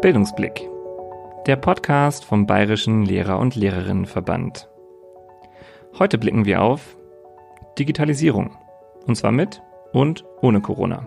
Bildungsblick. Der Podcast vom Bayerischen Lehrer- und Lehrerinnenverband. Heute blicken wir auf Digitalisierung. Und zwar mit und ohne Corona.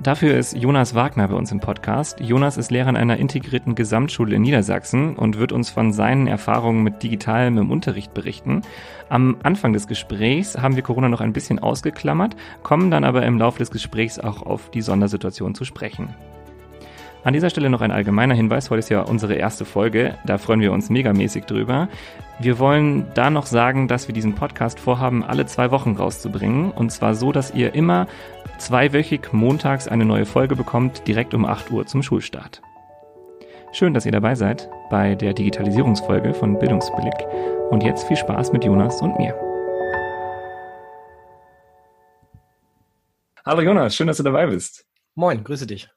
Dafür ist Jonas Wagner bei uns im Podcast. Jonas ist Lehrer an einer integrierten Gesamtschule in Niedersachsen und wird uns von seinen Erfahrungen mit Digitalem im Unterricht berichten. Am Anfang des Gesprächs haben wir Corona noch ein bisschen ausgeklammert, kommen dann aber im Laufe des Gesprächs auch auf die Sondersituation zu sprechen. An dieser Stelle noch ein allgemeiner Hinweis. Heute ist ja unsere erste Folge. Da freuen wir uns megamäßig drüber. Wir wollen da noch sagen, dass wir diesen Podcast vorhaben, alle zwei Wochen rauszubringen. Und zwar so, dass ihr immer zweiwöchig montags eine neue Folge bekommt, direkt um 8 Uhr zum Schulstart. Schön, dass ihr dabei seid bei der Digitalisierungsfolge von Bildungsblick. Und jetzt viel Spaß mit Jonas und mir. Hallo Jonas, schön, dass du dabei bist. Moin, grüße dich.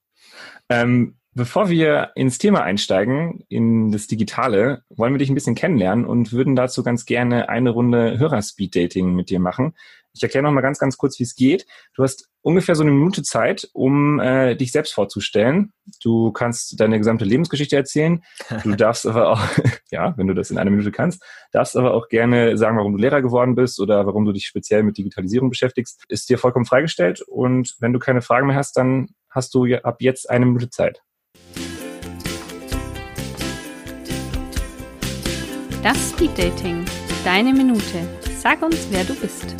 Ähm, bevor wir ins Thema einsteigen, in das Digitale, wollen wir dich ein bisschen kennenlernen und würden dazu ganz gerne eine Runde Hörerspeed-Dating mit dir machen. Ich erkläre noch mal ganz, ganz kurz, wie es geht. Du hast ungefähr so eine Minute Zeit, um äh, dich selbst vorzustellen. Du kannst deine gesamte Lebensgeschichte erzählen. Du darfst aber auch, ja, wenn du das in einer Minute kannst, darfst aber auch gerne sagen, warum du Lehrer geworden bist oder warum du dich speziell mit Digitalisierung beschäftigst. Ist dir vollkommen freigestellt. Und wenn du keine Fragen mehr hast, dann hast du ab jetzt eine Minute Zeit. Das Speed Dating. Deine Minute. Sag uns, wer du bist.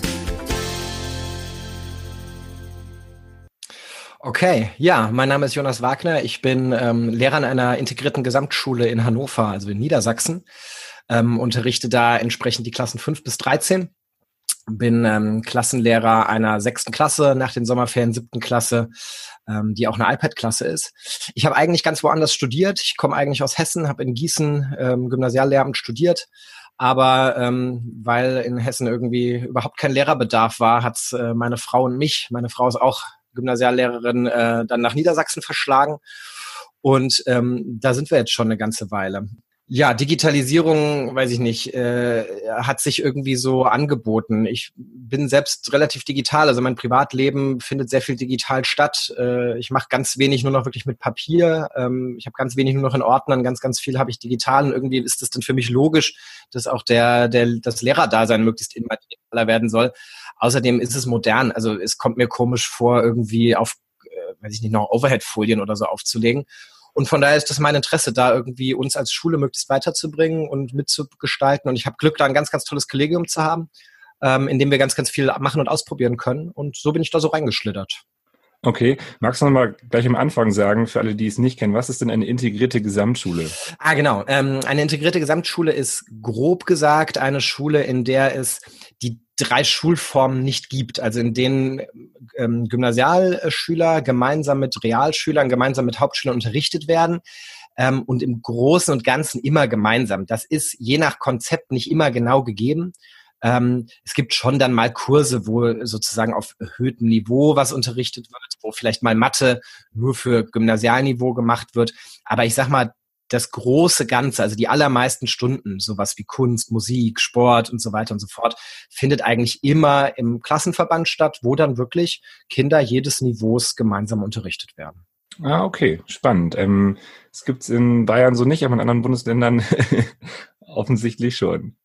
Okay, ja, mein Name ist Jonas Wagner. Ich bin ähm, Lehrer an einer integrierten Gesamtschule in Hannover, also in Niedersachsen. Ähm, unterrichte da entsprechend die Klassen 5 bis 13 bin ähm, Klassenlehrer einer sechsten Klasse, nach den Sommerferien siebten Klasse, ähm, die auch eine iPad-Klasse ist. Ich habe eigentlich ganz woanders studiert. Ich komme eigentlich aus Hessen, habe in Gießen ähm, Gymnasiallehramt studiert. Aber ähm, weil in Hessen irgendwie überhaupt kein Lehrerbedarf war, hat äh, meine Frau und mich, meine Frau ist auch Gymnasiallehrerin, äh, dann nach Niedersachsen verschlagen. Und ähm, da sind wir jetzt schon eine ganze Weile. Ja, Digitalisierung, weiß ich nicht, äh, hat sich irgendwie so angeboten. Ich bin selbst relativ digital, also mein Privatleben findet sehr viel digital statt. Äh, ich mache ganz wenig nur noch wirklich mit Papier. Ähm, ich habe ganz wenig nur noch in Ordnern, ganz, ganz viel habe ich digital und irgendwie ist das dann für mich logisch, dass auch der, der das Lehrerdasein möglichst immer werden soll. Außerdem ist es modern, also es kommt mir komisch vor, irgendwie auf, äh, weiß ich nicht, noch Overhead-Folien oder so aufzulegen. Und von daher ist das mein Interesse, da irgendwie uns als Schule möglichst weiterzubringen und mitzugestalten. Und ich habe Glück, da ein ganz, ganz tolles Kollegium zu haben, ähm, in dem wir ganz, ganz viel machen und ausprobieren können. Und so bin ich da so reingeschlittert. Okay, magst du noch mal gleich am Anfang sagen, für alle, die es nicht kennen, was ist denn eine integrierte Gesamtschule? Ah, genau. Ähm, eine integrierte Gesamtschule ist grob gesagt eine Schule, in der es die drei Schulformen nicht gibt, also in denen ähm, Gymnasialschüler gemeinsam mit Realschülern, gemeinsam mit Hauptschülern unterrichtet werden ähm, und im Großen und Ganzen immer gemeinsam. Das ist je nach Konzept nicht immer genau gegeben. Ähm, es gibt schon dann mal Kurse, wo sozusagen auf erhöhtem Niveau was unterrichtet wird, wo vielleicht mal Mathe nur für Gymnasialniveau gemacht wird. Aber ich sag mal, das große Ganze, also die allermeisten Stunden, sowas wie Kunst, Musik, Sport und so weiter und so fort, findet eigentlich immer im Klassenverband statt, wo dann wirklich Kinder jedes Niveaus gemeinsam unterrichtet werden. Ah, okay, spannend. Ähm, gibt es in Bayern so nicht, aber in anderen Bundesländern offensichtlich schon.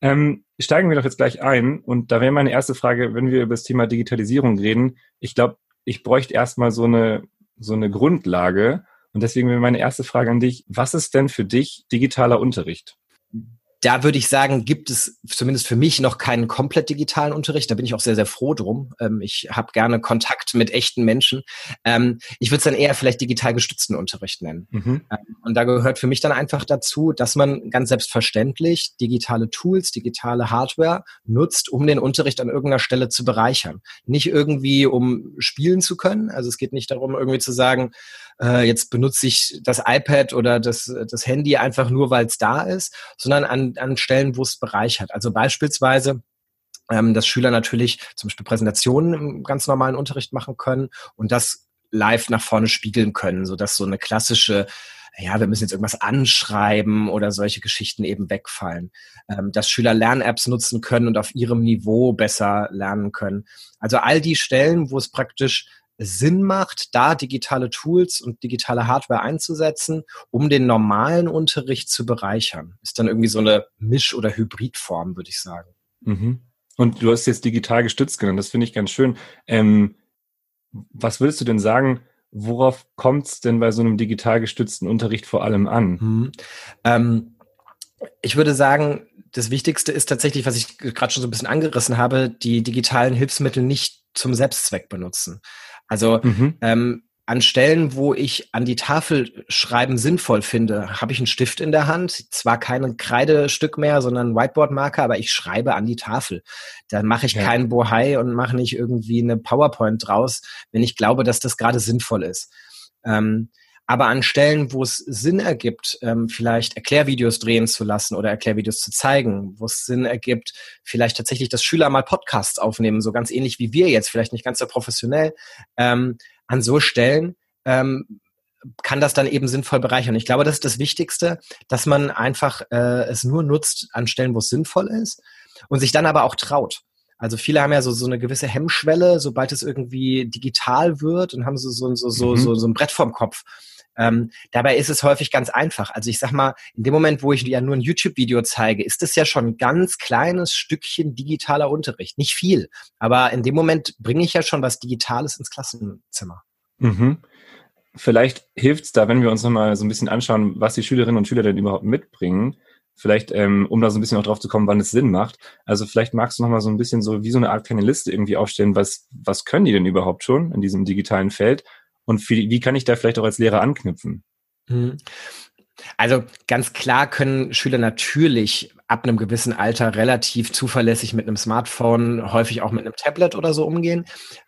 Ähm, steigen wir doch jetzt gleich ein. Und da wäre meine erste Frage, wenn wir über das Thema Digitalisierung reden. Ich glaube, ich bräuchte erstmal so eine, so eine Grundlage. Und deswegen wäre meine erste Frage an dich. Was ist denn für dich digitaler Unterricht? Da würde ich sagen, gibt es zumindest für mich noch keinen komplett digitalen Unterricht. Da bin ich auch sehr, sehr froh drum. Ähm, ich habe gerne Kontakt mit echten Menschen. Ähm, ich würde es dann eher vielleicht digital gestützten Unterricht nennen. Mhm. Ähm, und da gehört für mich dann einfach dazu, dass man ganz selbstverständlich digitale Tools, digitale Hardware nutzt, um den Unterricht an irgendeiner Stelle zu bereichern. Nicht irgendwie, um spielen zu können. Also es geht nicht darum, irgendwie zu sagen, äh, jetzt benutze ich das iPad oder das, das Handy einfach nur, weil es da ist, sondern an, an Stellen, wo es bereichert. Also beispielsweise ähm, dass Schüler natürlich zum Beispiel Präsentationen im ganz normalen Unterricht machen können und das live nach vorne spiegeln können, so dass so eine klassische ja, wir müssen jetzt irgendwas anschreiben oder solche Geschichten eben wegfallen. Ähm, dass Schüler Lern-Apps nutzen können und auf ihrem Niveau besser lernen können. Also all die Stellen, wo es praktisch Sinn macht, da digitale Tools und digitale Hardware einzusetzen, um den normalen Unterricht zu bereichern. Ist dann irgendwie so eine Misch- oder Hybridform, würde ich sagen. Mhm. Und du hast jetzt digital gestützt genannt, das finde ich ganz schön. Ähm, was würdest du denn sagen, worauf kommt es denn bei so einem digital gestützten Unterricht vor allem an? Mhm. Ähm, ich würde sagen, das Wichtigste ist tatsächlich, was ich gerade schon so ein bisschen angerissen habe, die digitalen Hilfsmittel nicht zum Selbstzweck benutzen. Also mhm. ähm, an Stellen, wo ich an die Tafel schreiben sinnvoll finde, habe ich einen Stift in der Hand, zwar kein Kreidestück mehr, sondern Whiteboard-Marker, aber ich schreibe an die Tafel. Da mache ich ja. keinen Bohai und mache nicht irgendwie eine PowerPoint draus, wenn ich glaube, dass das gerade sinnvoll ist. Ähm, aber an Stellen, wo es Sinn ergibt, ähm, vielleicht Erklärvideos drehen zu lassen oder Erklärvideos zu zeigen, wo es Sinn ergibt, vielleicht tatsächlich, dass Schüler mal Podcasts aufnehmen, so ganz ähnlich wie wir jetzt, vielleicht nicht ganz so professionell, ähm, an so Stellen ähm, kann das dann eben sinnvoll bereichern. Ich glaube, das ist das Wichtigste, dass man einfach äh, es nur nutzt an Stellen, wo es sinnvoll ist und sich dann aber auch traut. Also viele haben ja so, so eine gewisse Hemmschwelle, sobald es irgendwie digital wird und haben so, so, so, so, mhm. so, so ein Brett vorm Kopf. Ähm, dabei ist es häufig ganz einfach. Also ich sag mal, in dem Moment, wo ich ja nur ein YouTube-Video zeige, ist es ja schon ein ganz kleines Stückchen digitaler Unterricht. Nicht viel, aber in dem Moment bringe ich ja schon was Digitales ins Klassenzimmer. Mhm. Vielleicht hilft es da, wenn wir uns nochmal so ein bisschen anschauen, was die Schülerinnen und Schüler denn überhaupt mitbringen. Vielleicht, ähm, um da so ein bisschen auch drauf zu kommen, wann es Sinn macht. Also vielleicht magst du nochmal so ein bisschen so wie so eine Art kleine Liste irgendwie aufstellen, was, was können die denn überhaupt schon in diesem digitalen Feld und wie, wie kann ich da vielleicht auch als Lehrer anknüpfen? Mhm. Also ganz klar können Schüler natürlich ab einem gewissen Alter relativ zuverlässig mit einem Smartphone, häufig auch mit einem Tablet oder so umgehen.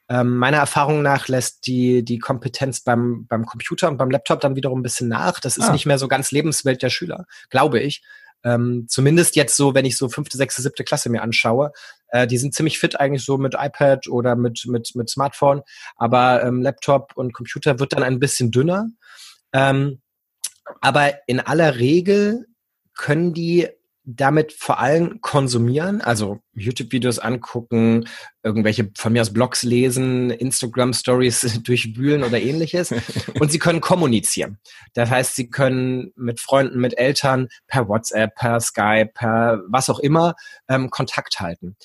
Ähm, meiner Erfahrung nach lässt die, die Kompetenz beim, beim Computer und beim Laptop dann wiederum ein bisschen nach. Das ist ah. nicht mehr so ganz Lebenswelt der Schüler, glaube ich. Ähm, zumindest jetzt so, wenn ich so fünfte, sechste, siebte Klasse mir anschaue, äh, die sind ziemlich fit eigentlich so mit iPad oder mit, mit, mit Smartphone, aber ähm, Laptop und Computer wird dann ein bisschen dünner. Ähm, aber in aller Regel können die damit vor allem konsumieren, also YouTube-Videos angucken, irgendwelche von mir aus Blogs lesen, Instagram-Stories durchwühlen oder ähnliches. Und sie können kommunizieren. Das heißt, sie können mit Freunden, mit Eltern per WhatsApp, per Skype, per was auch immer ähm, Kontakt halten.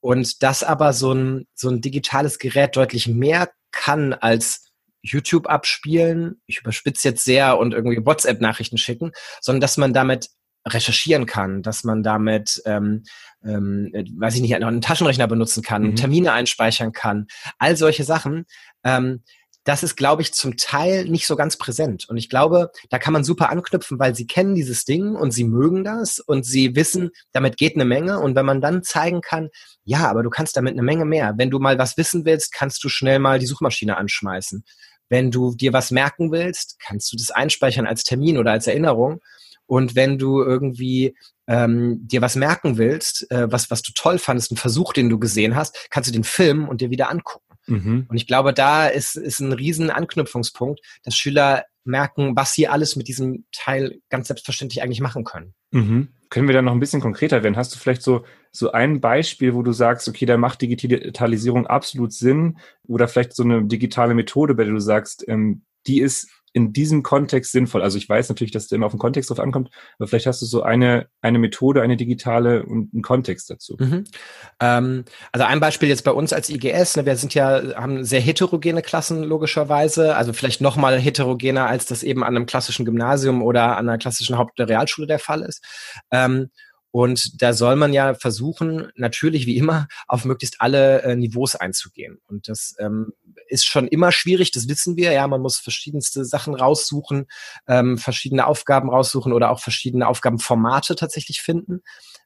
Und dass aber so ein, so ein digitales Gerät deutlich mehr kann als YouTube abspielen, ich überspitze jetzt sehr und irgendwie WhatsApp-Nachrichten schicken, sondern dass man damit recherchieren kann, dass man damit, ähm, ähm, weiß ich nicht, einen Taschenrechner benutzen kann, mhm. Termine einspeichern kann, all solche Sachen. Ähm, das ist, glaube ich, zum Teil nicht so ganz präsent. Und ich glaube, da kann man super anknüpfen, weil sie kennen dieses Ding und sie mögen das und sie wissen, damit geht eine Menge. Und wenn man dann zeigen kann, ja, aber du kannst damit eine Menge mehr. Wenn du mal was wissen willst, kannst du schnell mal die Suchmaschine anschmeißen. Wenn du dir was merken willst, kannst du das einspeichern als Termin oder als Erinnerung. Und wenn du irgendwie ähm, dir was merken willst, äh, was, was du toll fandest, einen Versuch, den du gesehen hast, kannst du den filmen und dir wieder angucken. Mhm. Und ich glaube, da ist, ist ein riesen Anknüpfungspunkt, dass Schüler merken, was sie alles mit diesem Teil ganz selbstverständlich eigentlich machen können. Mhm. Können wir da noch ein bisschen konkreter werden? Hast du vielleicht so, so ein Beispiel, wo du sagst, okay, da macht Digitalisierung absolut Sinn oder vielleicht so eine digitale Methode, bei der du sagst, ähm, die ist in diesem Kontext sinnvoll? Also ich weiß natürlich, dass es immer auf den Kontext drauf ankommt, aber vielleicht hast du so eine, eine Methode, eine digitale und einen Kontext dazu. Mhm. Ähm, also ein Beispiel jetzt bei uns als IGS, ne, wir sind ja, haben sehr heterogene Klassen logischerweise, also vielleicht noch mal heterogener, als das eben an einem klassischen Gymnasium oder an einer klassischen Haupt- oder Realschule der Fall ist. Ähm, und da soll man ja versuchen, natürlich wie immer, auf möglichst alle äh, Niveaus einzugehen. Und das ähm, ist schon immer schwierig, das wissen wir. Ja, man muss verschiedenste Sachen raussuchen, ähm, verschiedene Aufgaben raussuchen oder auch verschiedene Aufgabenformate tatsächlich finden.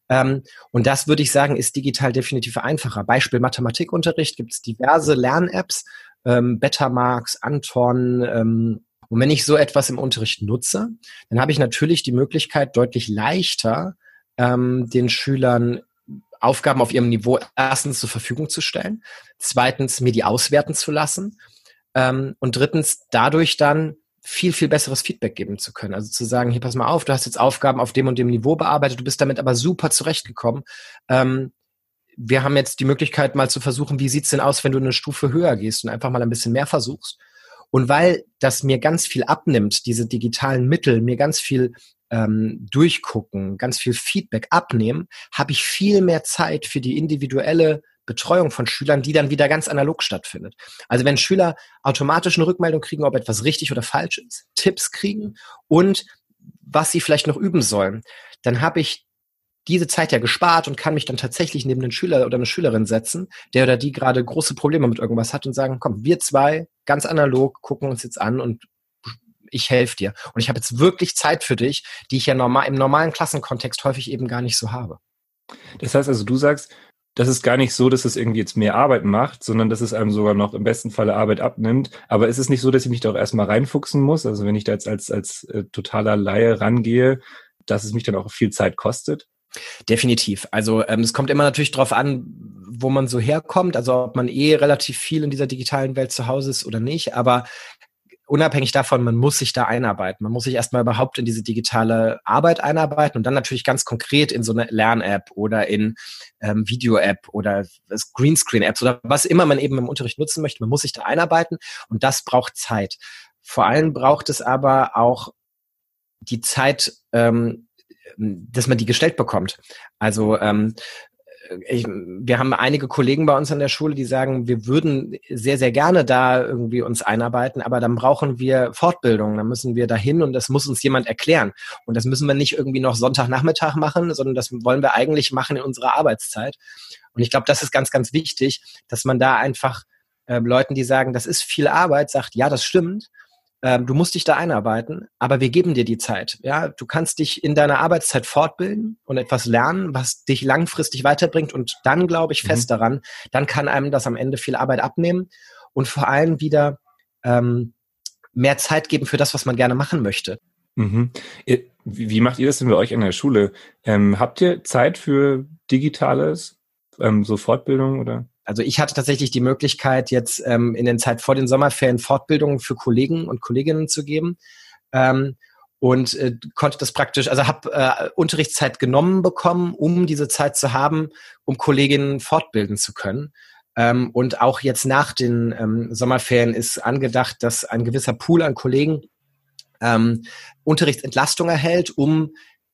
Ähm, und das würde ich sagen, ist digital definitiv einfacher. Beispiel Mathematikunterricht gibt es diverse Lern-Apps, ähm, Betamax, Anton, ähm, und wenn ich so etwas im Unterricht nutze, dann habe ich natürlich die Möglichkeit, deutlich leichter ähm, den Schülern Aufgaben auf ihrem Niveau erstens zur Verfügung zu stellen, zweitens mir die auswerten zu lassen Ähm, und drittens, dadurch dann viel, viel besseres Feedback geben zu können. Also zu sagen, hier pass mal auf, du hast jetzt Aufgaben auf dem und dem Niveau bearbeitet, du bist damit aber super zurechtgekommen. Ähm, wir haben jetzt die Möglichkeit mal zu versuchen, wie sieht's denn aus, wenn du eine Stufe höher gehst und einfach mal ein bisschen mehr versuchst. Und weil das mir ganz viel abnimmt, diese digitalen Mittel, mir ganz viel ähm, durchgucken, ganz viel Feedback abnehmen, habe ich viel mehr Zeit für die individuelle Betreuung von Schülern, die dann wieder ganz analog stattfindet. Also wenn Schüler automatisch eine Rückmeldung kriegen, ob etwas richtig oder falsch ist, Tipps kriegen und was sie vielleicht noch üben sollen, dann habe ich diese Zeit ja gespart und kann mich dann tatsächlich neben einen Schüler oder eine Schülerin setzen, der oder die gerade große Probleme mit irgendwas hat und sagen, komm, wir zwei, ganz analog, gucken uns jetzt an und ich helfe dir. Und ich habe jetzt wirklich Zeit für dich, die ich ja normal, im normalen Klassenkontext häufig eben gar nicht so habe. Das heißt also, du sagst, das ist gar nicht so, dass es irgendwie jetzt mehr Arbeit macht, sondern dass es einem sogar noch im besten Falle Arbeit abnimmt. Aber ist es nicht so, dass ich mich da auch erstmal reinfuchsen muss? Also wenn ich da jetzt als, als äh, totaler Laie rangehe, dass es mich dann auch viel Zeit kostet? Definitiv. Also ähm, es kommt immer natürlich darauf an, wo man so herkommt, also ob man eh relativ viel in dieser digitalen Welt zu Hause ist oder nicht. Aber unabhängig davon, man muss sich da einarbeiten. Man muss sich erstmal überhaupt in diese digitale Arbeit einarbeiten und dann natürlich ganz konkret in so eine Lern-App oder in ähm, Video-App oder Greenscreen-Apps oder was immer man eben im Unterricht nutzen möchte. Man muss sich da einarbeiten und das braucht Zeit. Vor allem braucht es aber auch die Zeit, ähm, dass man die gestellt bekommt. Also ähm, ich, wir haben einige Kollegen bei uns an der Schule, die sagen, wir würden sehr, sehr gerne da irgendwie uns einarbeiten, aber dann brauchen wir Fortbildung, dann müssen wir dahin und das muss uns jemand erklären. Und das müssen wir nicht irgendwie noch Sonntagnachmittag machen, sondern das wollen wir eigentlich machen in unserer Arbeitszeit. Und ich glaube, das ist ganz, ganz wichtig, dass man da einfach äh, Leuten, die sagen, das ist viel Arbeit, sagt, ja, das stimmt. Ähm, du musst dich da einarbeiten, aber wir geben dir die Zeit. Ja, du kannst dich in deiner Arbeitszeit fortbilden und etwas lernen, was dich langfristig weiterbringt und dann glaube ich fest mhm. daran, dann kann einem das am Ende viel Arbeit abnehmen und vor allem wieder ähm, mehr Zeit geben für das, was man gerne machen möchte. Mhm. Wie macht ihr das denn bei euch an der Schule? Ähm, habt ihr Zeit für Digitales, ähm, so Fortbildung oder? Also ich hatte tatsächlich die Möglichkeit, jetzt ähm, in den Zeit vor den Sommerferien Fortbildungen für Kollegen und Kolleginnen zu geben. Ähm, und äh, konnte das praktisch, also habe äh, Unterrichtszeit genommen bekommen, um diese Zeit zu haben, um Kolleginnen fortbilden zu können. Ähm, und auch jetzt nach den ähm, Sommerferien ist angedacht, dass ein gewisser Pool an Kollegen ähm, Unterrichtsentlastung erhält, um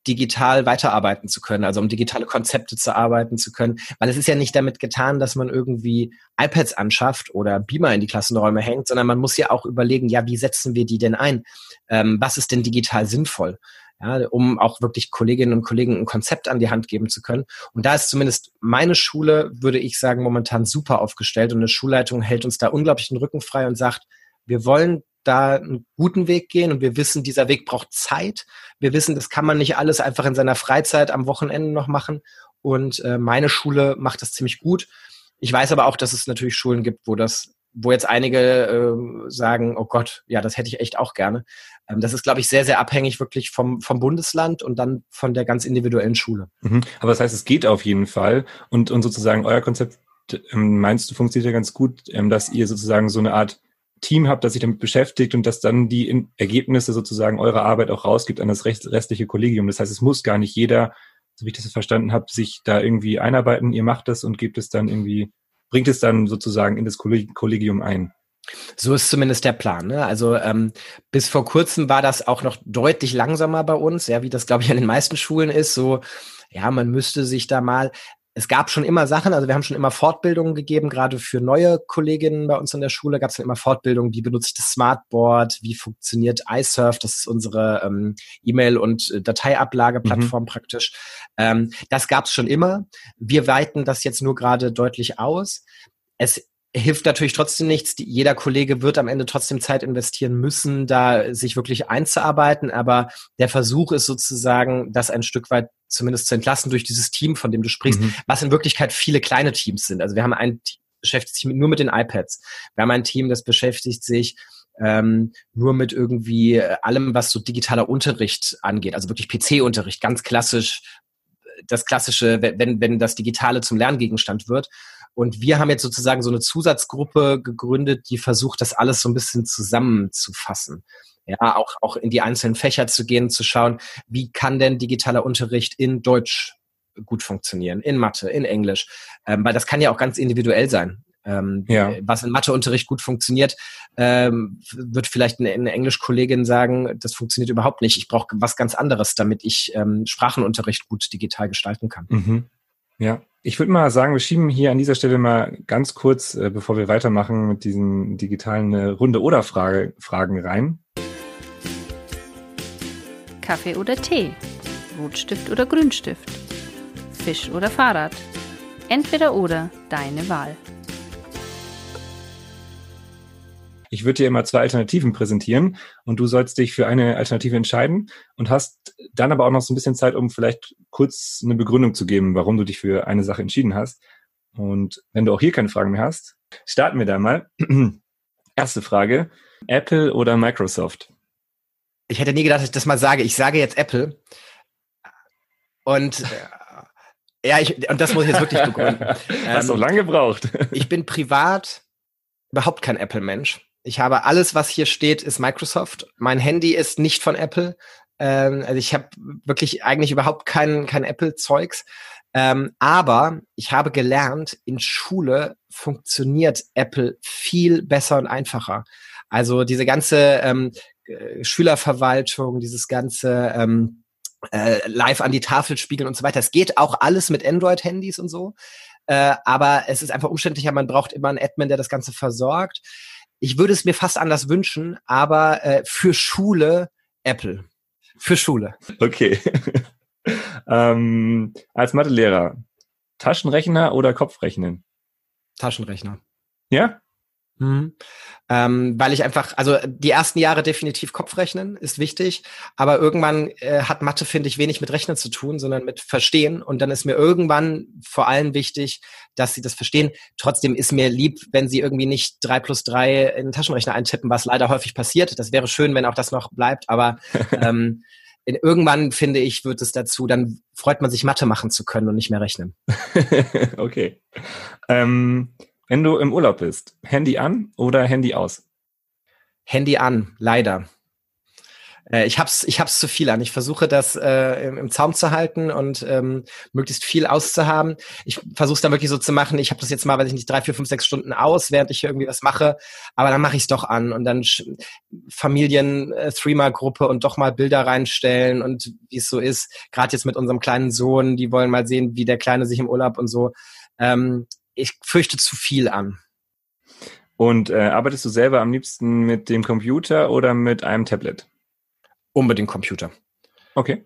digital weiterarbeiten zu können, also um digitale Konzepte zu arbeiten zu können. Weil es ist ja nicht damit getan, dass man irgendwie iPads anschafft oder Beamer in die Klassenräume hängt, sondern man muss ja auch überlegen, ja, wie setzen wir die denn ein? Ähm, was ist denn digital sinnvoll? Ja, um auch wirklich Kolleginnen und Kollegen ein Konzept an die Hand geben zu können. Und da ist zumindest meine Schule, würde ich sagen, momentan super aufgestellt und eine Schulleitung hält uns da unglaublich den Rücken frei und sagt, wir wollen da einen guten Weg gehen und wir wissen, dieser Weg braucht Zeit. Wir wissen, das kann man nicht alles einfach in seiner Freizeit am Wochenende noch machen. Und äh, meine Schule macht das ziemlich gut. Ich weiß aber auch, dass es natürlich Schulen gibt, wo das, wo jetzt einige äh, sagen, oh Gott, ja, das hätte ich echt auch gerne. Ähm, das ist, glaube ich, sehr, sehr abhängig wirklich vom, vom Bundesland und dann von der ganz individuellen Schule. Mhm. Aber das heißt, es geht auf jeden Fall und, und sozusagen euer Konzept ähm, meinst du funktioniert ja ganz gut, ähm, dass ihr sozusagen so eine Art Team habt, das sich damit beschäftigt und das dann die Ergebnisse sozusagen eurer Arbeit auch rausgibt an das restliche Kollegium. Das heißt, es muss gar nicht jeder, so wie ich das verstanden habe, sich da irgendwie einarbeiten. Ihr macht das und gebt es dann irgendwie, bringt es dann sozusagen in das Kollegium ein. So ist zumindest der Plan. Ne? Also ähm, bis vor kurzem war das auch noch deutlich langsamer bei uns, ja, wie das glaube ich an den meisten Schulen ist. So, ja, man müsste sich da mal es gab schon immer Sachen, also wir haben schon immer Fortbildungen gegeben, gerade für neue Kolleginnen bei uns in der Schule gab es immer Fortbildungen, wie benutze ich das Smartboard, wie funktioniert iSurf, das ist unsere ähm, E-Mail- und äh, Dateiablageplattform mhm. praktisch. Ähm, das gab es schon immer. Wir weiten das jetzt nur gerade deutlich aus. Es hilft natürlich trotzdem nichts. Jeder Kollege wird am Ende trotzdem Zeit investieren müssen, da sich wirklich einzuarbeiten. Aber der Versuch ist sozusagen, das ein Stück weit zumindest zu entlassen durch dieses Team, von dem du sprichst, mhm. was in Wirklichkeit viele kleine Teams sind. Also wir haben ein Team, beschäftigt sich nur mit den iPads. Wir haben ein Team, das beschäftigt sich ähm, nur mit irgendwie allem, was so digitaler Unterricht angeht, also wirklich PC-Unterricht, ganz klassisch, das klassische, wenn, wenn das Digitale zum Lerngegenstand wird. Und wir haben jetzt sozusagen so eine Zusatzgruppe gegründet, die versucht, das alles so ein bisschen zusammenzufassen. Ja, auch, auch in die einzelnen Fächer zu gehen, zu schauen, wie kann denn digitaler Unterricht in Deutsch gut funktionieren, in Mathe, in Englisch. Ähm, weil das kann ja auch ganz individuell sein. Ähm, ja. Was in Matheunterricht gut funktioniert, ähm, wird vielleicht eine, eine Englischkollegin sagen, das funktioniert überhaupt nicht. Ich brauche was ganz anderes, damit ich ähm, Sprachenunterricht gut digital gestalten kann. Mhm. Ja, ich würde mal sagen, wir schieben hier an dieser Stelle mal ganz kurz, äh, bevor wir weitermachen mit diesen digitalen äh, Runde oder Frage, Fragen rein. Kaffee oder Tee? Rotstift oder Grünstift? Fisch oder Fahrrad? Entweder oder, deine Wahl. Ich würde dir immer zwei Alternativen präsentieren und du sollst dich für eine Alternative entscheiden und hast dann aber auch noch so ein bisschen Zeit, um vielleicht kurz eine Begründung zu geben, warum du dich für eine Sache entschieden hast. Und wenn du auch hier keine Fragen mehr hast, starten wir da mal. Erste Frage. Apple oder Microsoft? Ich hätte nie gedacht, dass ich das mal sage. Ich sage jetzt Apple. Und äh, ja, ich, und das muss ich jetzt wirklich begründen. Hast ähm, du lange gebraucht. ich bin privat überhaupt kein Apple-Mensch. Ich habe alles, was hier steht, ist Microsoft. Mein Handy ist nicht von Apple. Ähm, also ich habe wirklich eigentlich überhaupt kein, kein Apple-Zeugs. Ähm, aber ich habe gelernt, in Schule funktioniert Apple viel besser und einfacher. Also diese ganze ähm, äh, Schülerverwaltung, dieses ganze ähm, äh, live an die Tafel spiegeln und so weiter. Es geht auch alles mit Android-Handys und so. Äh, aber es ist einfach umständlicher. Man braucht immer einen Admin, der das Ganze versorgt. Ich würde es mir fast anders wünschen, aber äh, für Schule Apple. Für Schule. Okay. ähm, als Mathelehrer, Taschenrechner oder Kopfrechnen? Taschenrechner. Ja? Mhm. Ähm, weil ich einfach, also die ersten Jahre definitiv Kopfrechnen ist wichtig, aber irgendwann äh, hat Mathe, finde ich, wenig mit Rechnen zu tun, sondern mit Verstehen. Und dann ist mir irgendwann vor allem wichtig, dass sie das verstehen. Trotzdem ist mir lieb, wenn sie irgendwie nicht drei plus drei in den Taschenrechner eintippen, was leider häufig passiert. Das wäre schön, wenn auch das noch bleibt, aber ähm, in, irgendwann, finde ich, wird es dazu, dann freut man sich, Mathe machen zu können und nicht mehr rechnen. okay. Ähm wenn du im Urlaub bist, Handy an oder Handy aus? Handy an, leider. Äh, ich hab's, ich hab's zu viel an. Ich versuche das äh, im, im, Zaum zu halten und ähm, möglichst viel auszuhaben. Ich versuche es dann wirklich so zu machen. Ich habe das jetzt mal, weiß ich nicht, drei, vier, fünf, sechs Stunden aus, während ich irgendwie was mache. Aber dann mache ich es doch an und dann Familien äh, und doch mal Bilder reinstellen und wie es so ist. Gerade jetzt mit unserem kleinen Sohn, die wollen mal sehen, wie der Kleine sich im Urlaub und so. Ähm, ich fürchte zu viel an. Und äh, arbeitest du selber am liebsten mit dem Computer oder mit einem Tablet? Unbedingt Computer. Okay.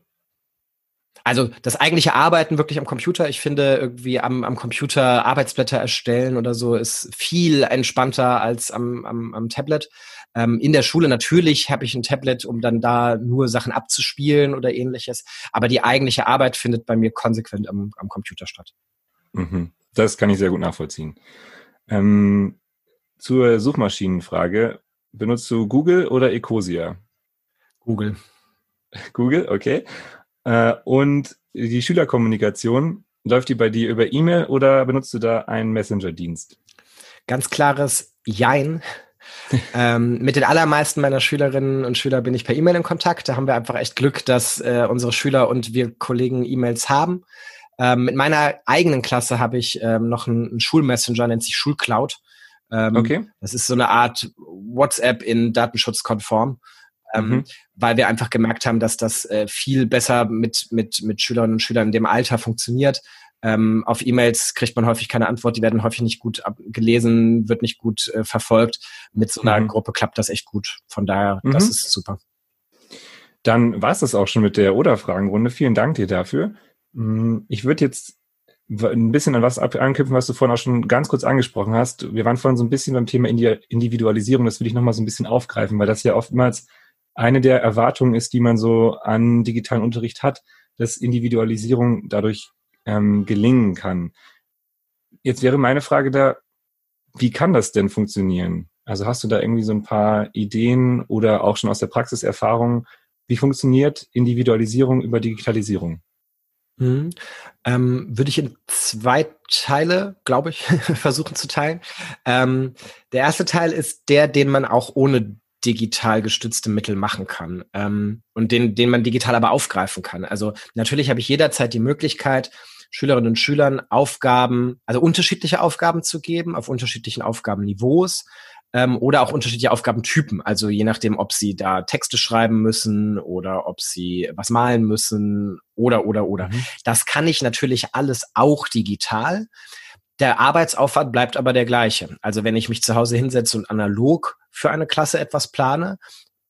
Also das eigentliche Arbeiten wirklich am Computer, ich finde irgendwie am, am Computer Arbeitsblätter erstellen oder so ist viel entspannter als am, am, am Tablet. Ähm, in der Schule natürlich habe ich ein Tablet, um dann da nur Sachen abzuspielen oder ähnliches. Aber die eigentliche Arbeit findet bei mir konsequent am, am Computer statt. Mhm. Das kann ich sehr gut nachvollziehen. Ähm, zur Suchmaschinenfrage. Benutzt du Google oder Ecosia? Google. Google, okay. Äh, und die Schülerkommunikation, läuft die bei dir über E-Mail oder benutzt du da einen Messenger-Dienst? Ganz klares Jein. ähm, mit den allermeisten meiner Schülerinnen und Schüler bin ich per E-Mail in Kontakt. Da haben wir einfach echt Glück, dass äh, unsere Schüler und wir Kollegen E-Mails haben. Ähm, mit meiner eigenen Klasse habe ich ähm, noch einen, einen Schulmessenger, nennt sich Schulcloud. Ähm, okay. Das ist so eine Art WhatsApp in datenschutzkonform. Ähm, mhm. weil wir einfach gemerkt haben, dass das äh, viel besser mit, mit, mit Schülerinnen und Schülern in dem Alter funktioniert. Ähm, auf E-Mails kriegt man häufig keine Antwort, die werden häufig nicht gut gelesen, wird nicht gut äh, verfolgt. Mit so einer mhm. Gruppe klappt das echt gut. Von daher, mhm. das ist super. Dann war es das auch schon mit der Oder-Fragenrunde. Vielen Dank dir dafür. Hm, ich würde jetzt ein bisschen an was anknüpfen, was du vorhin auch schon ganz kurz angesprochen hast. Wir waren vorhin so ein bisschen beim Thema Individualisierung. Das will ich nochmal so ein bisschen aufgreifen, weil das ja oftmals eine der Erwartungen ist, die man so an digitalen Unterricht hat, dass Individualisierung dadurch ähm, gelingen kann. Jetzt wäre meine Frage da, wie kann das denn funktionieren? Also hast du da irgendwie so ein paar Ideen oder auch schon aus der Praxiserfahrung, wie funktioniert Individualisierung über Digitalisierung? Mhm. Ähm, würde ich in zwei Teile, glaube ich, versuchen zu teilen. Ähm, der erste Teil ist der, den man auch ohne digital gestützte Mittel machen kann ähm, und den, den man digital aber aufgreifen kann. Also natürlich habe ich jederzeit die Möglichkeit, Schülerinnen und Schülern Aufgaben, also unterschiedliche Aufgaben zu geben, auf unterschiedlichen Aufgabenniveaus ähm, oder auch unterschiedliche Aufgabentypen. Also je nachdem, ob sie da Texte schreiben müssen oder ob sie was malen müssen oder, oder, oder. Mhm. Das kann ich natürlich alles auch digital. Der Arbeitsaufwand bleibt aber der gleiche. Also wenn ich mich zu Hause hinsetze und analog für eine Klasse etwas plane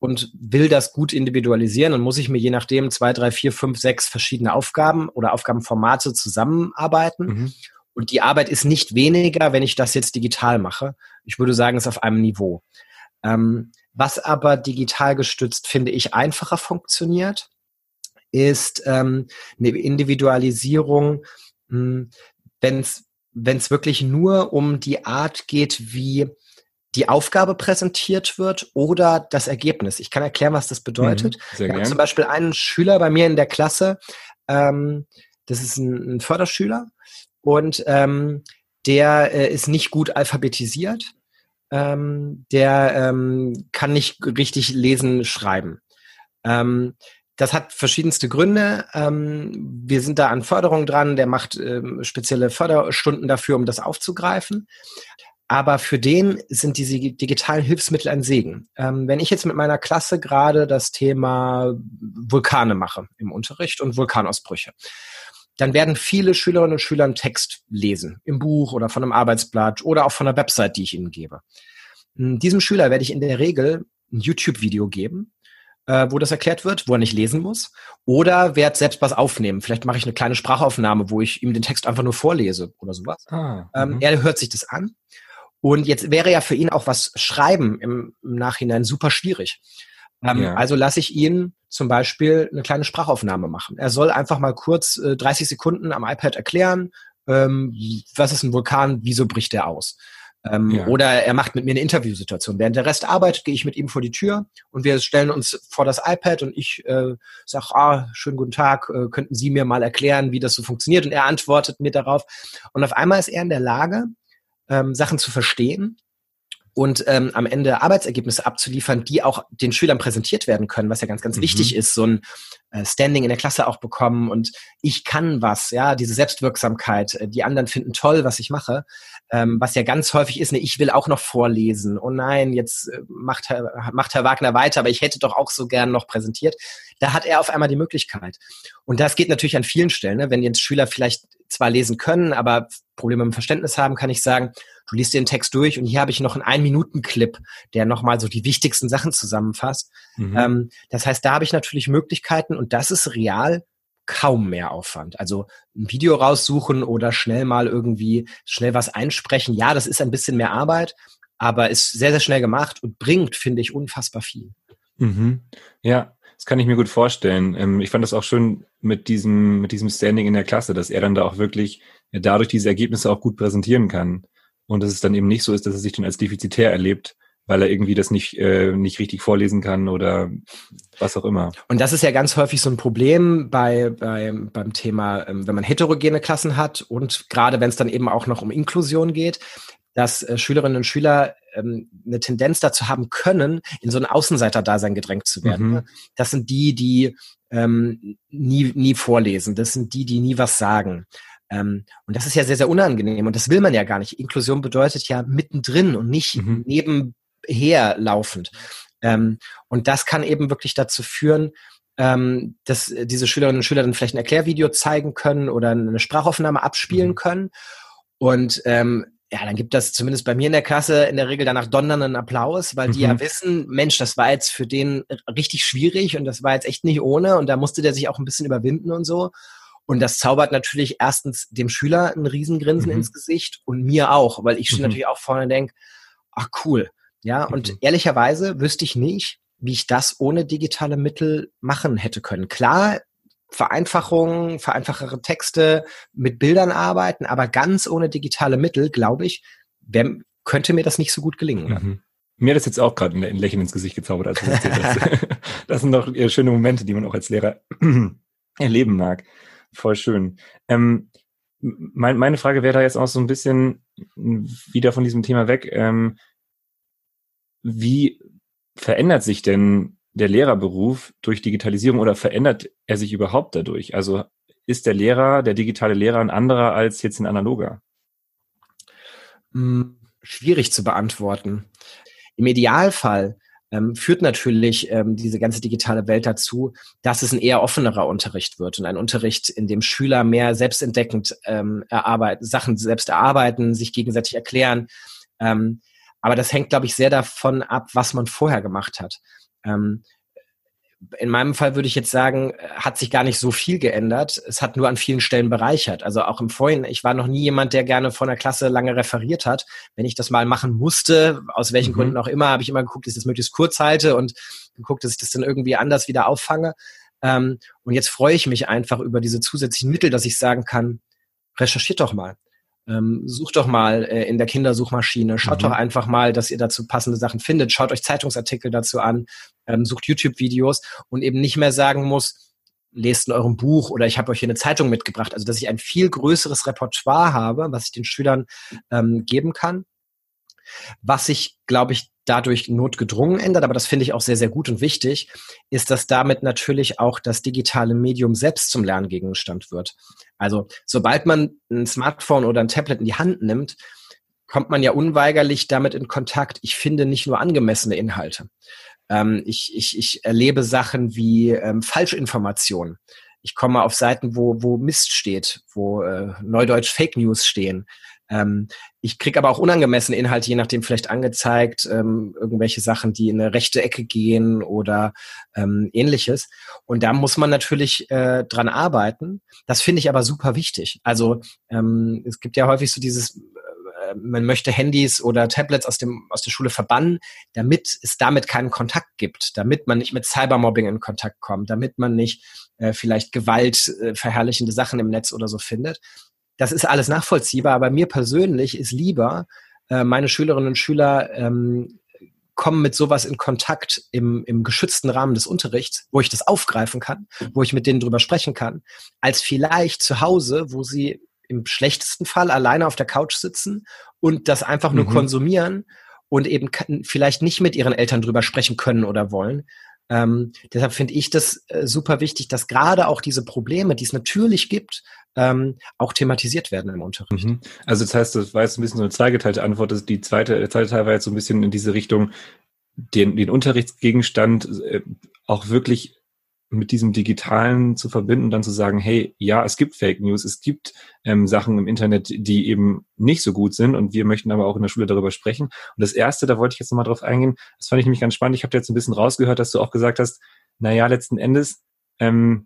und will das gut individualisieren, dann muss ich mir je nachdem zwei, drei, vier, fünf, sechs verschiedene Aufgaben oder Aufgabenformate zusammenarbeiten. Mhm. Und die Arbeit ist nicht weniger, wenn ich das jetzt digital mache. Ich würde sagen, es ist auf einem Niveau. Ähm, was aber digital gestützt, finde ich, einfacher funktioniert, ist ähm, eine Individualisierung, hm, wenn es wirklich nur um die Art geht, wie die Aufgabe präsentiert wird oder das Ergebnis. Ich kann erklären, was das bedeutet. Mhm, sehr Wir zum Beispiel einen Schüler bei mir in der Klasse, ähm, das ist ein, ein Förderschüler und ähm, der äh, ist nicht gut alphabetisiert. Ähm, der ähm, kann nicht richtig lesen, schreiben. Ähm, das hat verschiedenste Gründe. Ähm, wir sind da an Förderung dran. Der macht ähm, spezielle Förderstunden dafür, um das aufzugreifen. Aber für den sind diese digitalen Hilfsmittel ein Segen. Ähm, wenn ich jetzt mit meiner Klasse gerade das Thema Vulkane mache im Unterricht und Vulkanausbrüche, dann werden viele Schülerinnen und Schüler einen Text lesen, im Buch oder von einem Arbeitsblatt oder auch von einer Website, die ich ihnen gebe. Hm, diesem Schüler werde ich in der Regel ein YouTube-Video geben, äh, wo das erklärt wird, wo er nicht lesen muss. Oder werde selbst was aufnehmen. Vielleicht mache ich eine kleine Sprachaufnahme, wo ich ihm den Text einfach nur vorlese oder sowas. Ah, ähm, mhm. er hört sich das an. Und jetzt wäre ja für ihn auch was schreiben im, im Nachhinein super schwierig. Ähm, ja. Also lasse ich ihn zum Beispiel eine kleine Sprachaufnahme machen. Er soll einfach mal kurz äh, 30 Sekunden am iPad erklären, ähm, was ist ein Vulkan, wieso bricht der aus? Ähm, ja. Oder er macht mit mir eine Interviewsituation. Während der Rest arbeitet, gehe ich mit ihm vor die Tür und wir stellen uns vor das iPad und ich äh, sage, ah, schönen guten Tag, äh, könnten Sie mir mal erklären, wie das so funktioniert? Und er antwortet mir darauf. Und auf einmal ist er in der Lage, ähm, Sachen zu verstehen und ähm, am Ende Arbeitsergebnisse abzuliefern, die auch den Schülern präsentiert werden können, was ja ganz, ganz mhm. wichtig ist, so ein äh, Standing in der Klasse auch bekommen und ich kann was, ja, diese Selbstwirksamkeit, äh, die anderen finden toll, was ich mache, ähm, was ja ganz häufig ist, ne, ich will auch noch vorlesen, oh nein, jetzt äh, macht, Herr, macht Herr Wagner weiter, aber ich hätte doch auch so gern noch präsentiert. Da hat er auf einmal die Möglichkeit. Und das geht natürlich an vielen Stellen, ne? wenn jetzt Schüler vielleicht zwar lesen können, aber Probleme im Verständnis haben, kann ich sagen, du liest den Text durch und hier habe ich noch einen Ein-Minuten-Clip, der nochmal so die wichtigsten Sachen zusammenfasst. Mhm. Ähm, das heißt, da habe ich natürlich Möglichkeiten und das ist real kaum mehr Aufwand. Also ein Video raussuchen oder schnell mal irgendwie schnell was einsprechen. Ja, das ist ein bisschen mehr Arbeit, aber ist sehr, sehr schnell gemacht und bringt, finde ich, unfassbar viel. Mhm. Ja, das kann ich mir gut vorstellen. Ähm, ich fand das auch schön mit diesem, mit diesem Standing in der Klasse, dass er dann da auch wirklich dadurch diese Ergebnisse auch gut präsentieren kann. Und dass es dann eben nicht so ist, dass er sich dann als defizitär erlebt, weil er irgendwie das nicht, äh, nicht richtig vorlesen kann oder was auch immer. Und das ist ja ganz häufig so ein Problem bei, bei, beim Thema, ähm, wenn man heterogene Klassen hat und gerade wenn es dann eben auch noch um Inklusion geht, dass äh, Schülerinnen und Schüler ähm, eine Tendenz dazu haben können, in so ein Außenseiter-Dasein gedrängt zu werden. Mhm. Das sind die, die ähm, nie, nie vorlesen. Das sind die, die nie was sagen. Ähm, und das ist ja sehr, sehr unangenehm. Und das will man ja gar nicht. Inklusion bedeutet ja mittendrin und nicht mhm. nebenher laufend. Ähm, und das kann eben wirklich dazu führen, ähm, dass diese Schülerinnen und Schüler dann vielleicht ein Erklärvideo zeigen können oder eine Sprachaufnahme abspielen mhm. können. Und ähm, ja, dann gibt das zumindest bei mir in der Klasse in der Regel danach donnernden Applaus, weil die ja mhm. wissen, Mensch, das war jetzt für den richtig schwierig und das war jetzt echt nicht ohne und da musste der sich auch ein bisschen überwinden und so. Und das zaubert natürlich erstens dem Schüler ein Riesengrinsen mhm. ins Gesicht und mir auch, weil ich mhm. natürlich auch vorne denke, ach cool. Ja, und mhm. ehrlicherweise wüsste ich nicht, wie ich das ohne digitale Mittel machen hätte können. Klar, Vereinfachungen, vereinfachere Texte, mit Bildern arbeiten, aber ganz ohne digitale Mittel, glaube ich, wär, könnte mir das nicht so gut gelingen. Mhm. Mir hat das jetzt auch gerade ein Lächeln ins Gesicht gezaubert, als du das, das sind doch schöne Momente, die man auch als Lehrer erleben mag. voll schön. Ähm, mein, meine Frage wäre da jetzt auch so ein bisschen wieder von diesem Thema weg. Ähm, wie verändert sich denn der Lehrerberuf durch Digitalisierung oder verändert er sich überhaupt dadurch? Also ist der Lehrer, der digitale Lehrer ein anderer als jetzt ein analoger? Hm, schwierig zu beantworten. Im Idealfall ähm, führt natürlich ähm, diese ganze digitale Welt dazu, dass es ein eher offenerer Unterricht wird und ein Unterricht, in dem Schüler mehr selbstentdeckend ähm, erarbeiten, Sachen selbst erarbeiten, sich gegenseitig erklären. Ähm, aber das hängt, glaube ich, sehr davon ab, was man vorher gemacht hat. Ähm, in meinem Fall würde ich jetzt sagen, hat sich gar nicht so viel geändert. Es hat nur an vielen Stellen bereichert. Also auch im Vorhin, ich war noch nie jemand, der gerne von der Klasse lange referiert hat. Wenn ich das mal machen musste, aus welchen mhm. Gründen auch immer, habe ich immer geguckt, dass ich das möglichst kurz halte und geguckt, dass ich das dann irgendwie anders wieder auffange. Ähm, und jetzt freue ich mich einfach über diese zusätzlichen Mittel, dass ich sagen kann, recherchiert doch mal. Ähm, sucht doch mal äh, in der Kindersuchmaschine, schaut mhm. doch einfach mal, dass ihr dazu passende Sachen findet, schaut euch Zeitungsartikel dazu an, ähm, sucht YouTube-Videos und eben nicht mehr sagen muss, lest in eurem Buch oder ich habe euch hier eine Zeitung mitgebracht. Also dass ich ein viel größeres Repertoire habe, was ich den Schülern ähm, geben kann. Was sich, glaube ich, dadurch notgedrungen ändert, aber das finde ich auch sehr, sehr gut und wichtig, ist, dass damit natürlich auch das digitale Medium selbst zum Lerngegenstand wird. Also sobald man ein Smartphone oder ein Tablet in die Hand nimmt, kommt man ja unweigerlich damit in Kontakt. Ich finde nicht nur angemessene Inhalte. Ähm, ich, ich, ich erlebe Sachen wie ähm, Falschinformationen. Ich komme auf Seiten, wo, wo Mist steht, wo äh, Neudeutsch Fake News stehen. Ähm, ich kriege aber auch unangemessene Inhalte, je nachdem vielleicht angezeigt, ähm, irgendwelche Sachen, die in eine rechte Ecke gehen oder ähm, ähnliches. Und da muss man natürlich äh, dran arbeiten. Das finde ich aber super wichtig. Also ähm, es gibt ja häufig so dieses äh, man möchte Handys oder Tablets aus, dem, aus der Schule verbannen, damit es damit keinen Kontakt gibt, damit man nicht mit Cybermobbing in Kontakt kommt, damit man nicht äh, vielleicht Gewalt äh, Sachen im Netz oder so findet das ist alles nachvollziehbar, aber mir persönlich ist lieber, äh, meine Schülerinnen und Schüler ähm, kommen mit sowas in Kontakt im, im geschützten Rahmen des Unterrichts, wo ich das aufgreifen kann, wo ich mit denen drüber sprechen kann, als vielleicht zu Hause, wo sie im schlechtesten Fall alleine auf der Couch sitzen und das einfach nur mhm. konsumieren und eben vielleicht nicht mit ihren Eltern drüber sprechen können oder wollen, ähm, deshalb finde ich das äh, super wichtig, dass gerade auch diese Probleme, die es natürlich gibt, ähm, auch thematisiert werden im Unterricht. Mhm. Also das heißt, das war jetzt ein bisschen so eine zweigeteilte Antwort. Das die zweite, der zweite Teil war jetzt so ein bisschen in diese Richtung, den, den Unterrichtsgegenstand äh, auch wirklich mit diesem Digitalen zu verbinden, dann zu sagen, hey, ja, es gibt Fake News, es gibt ähm, Sachen im Internet, die eben nicht so gut sind und wir möchten aber auch in der Schule darüber sprechen. Und das Erste, da wollte ich jetzt nochmal drauf eingehen, das fand ich nämlich ganz spannend. Ich habe jetzt ein bisschen rausgehört, dass du auch gesagt hast, na ja, letzten Endes ähm,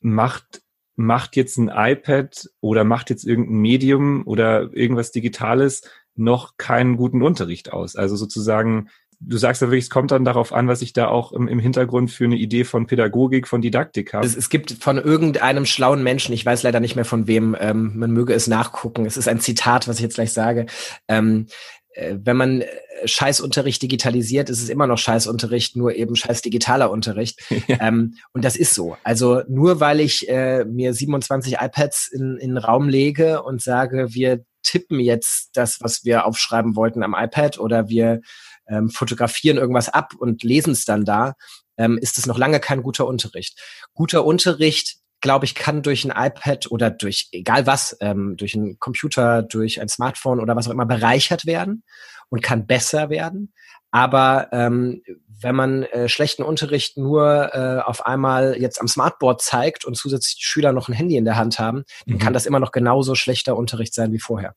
macht macht jetzt ein iPad oder macht jetzt irgendein Medium oder irgendwas Digitales noch keinen guten Unterricht aus. Also sozusagen du sagst ja wirklich, es kommt dann darauf an, was ich da auch im, im Hintergrund für eine Idee von Pädagogik, von Didaktik habe. Es, es, gibt von irgendeinem schlauen Menschen, ich weiß leider nicht mehr von wem, ähm, man möge es nachgucken. Es ist ein Zitat, was ich jetzt gleich sage. Ähm, äh, wenn man äh, Scheißunterricht digitalisiert, ist es immer noch Scheißunterricht, nur eben scheiß digitaler Unterricht. Ja. Ähm, und das ist so. Also nur weil ich äh, mir 27 iPads in, in den Raum lege und sage, wir tippen jetzt das, was wir aufschreiben wollten am iPad oder wir ähm, fotografieren irgendwas ab und lesen es dann da, ähm, ist es noch lange kein guter Unterricht. Guter Unterricht, glaube ich, kann durch ein iPad oder durch egal was, ähm, durch einen Computer, durch ein Smartphone oder was auch immer bereichert werden und kann besser werden. Aber ähm, wenn man äh, schlechten Unterricht nur äh, auf einmal jetzt am Smartboard zeigt und zusätzlich die Schüler noch ein Handy in der Hand haben, dann mhm. kann das immer noch genauso schlechter Unterricht sein wie vorher.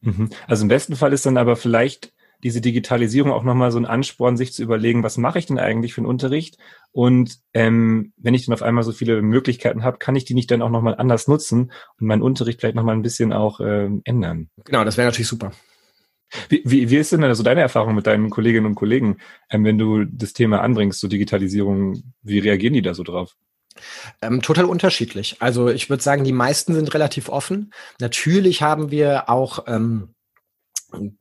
Mhm. Also im besten Fall ist dann aber vielleicht diese Digitalisierung auch nochmal so ein Ansporn, sich zu überlegen, was mache ich denn eigentlich für einen Unterricht? Und ähm, wenn ich dann auf einmal so viele Möglichkeiten habe, kann ich die nicht dann auch nochmal anders nutzen und meinen Unterricht vielleicht nochmal ein bisschen auch ähm, ändern? Genau, das wäre natürlich super. Wie, wie, wie ist denn also deine Erfahrung mit deinen Kolleginnen und Kollegen, ähm, wenn du das Thema anbringst, so Digitalisierung, wie reagieren die da so drauf? Ähm, total unterschiedlich. Also ich würde sagen, die meisten sind relativ offen. Natürlich haben wir auch ähm,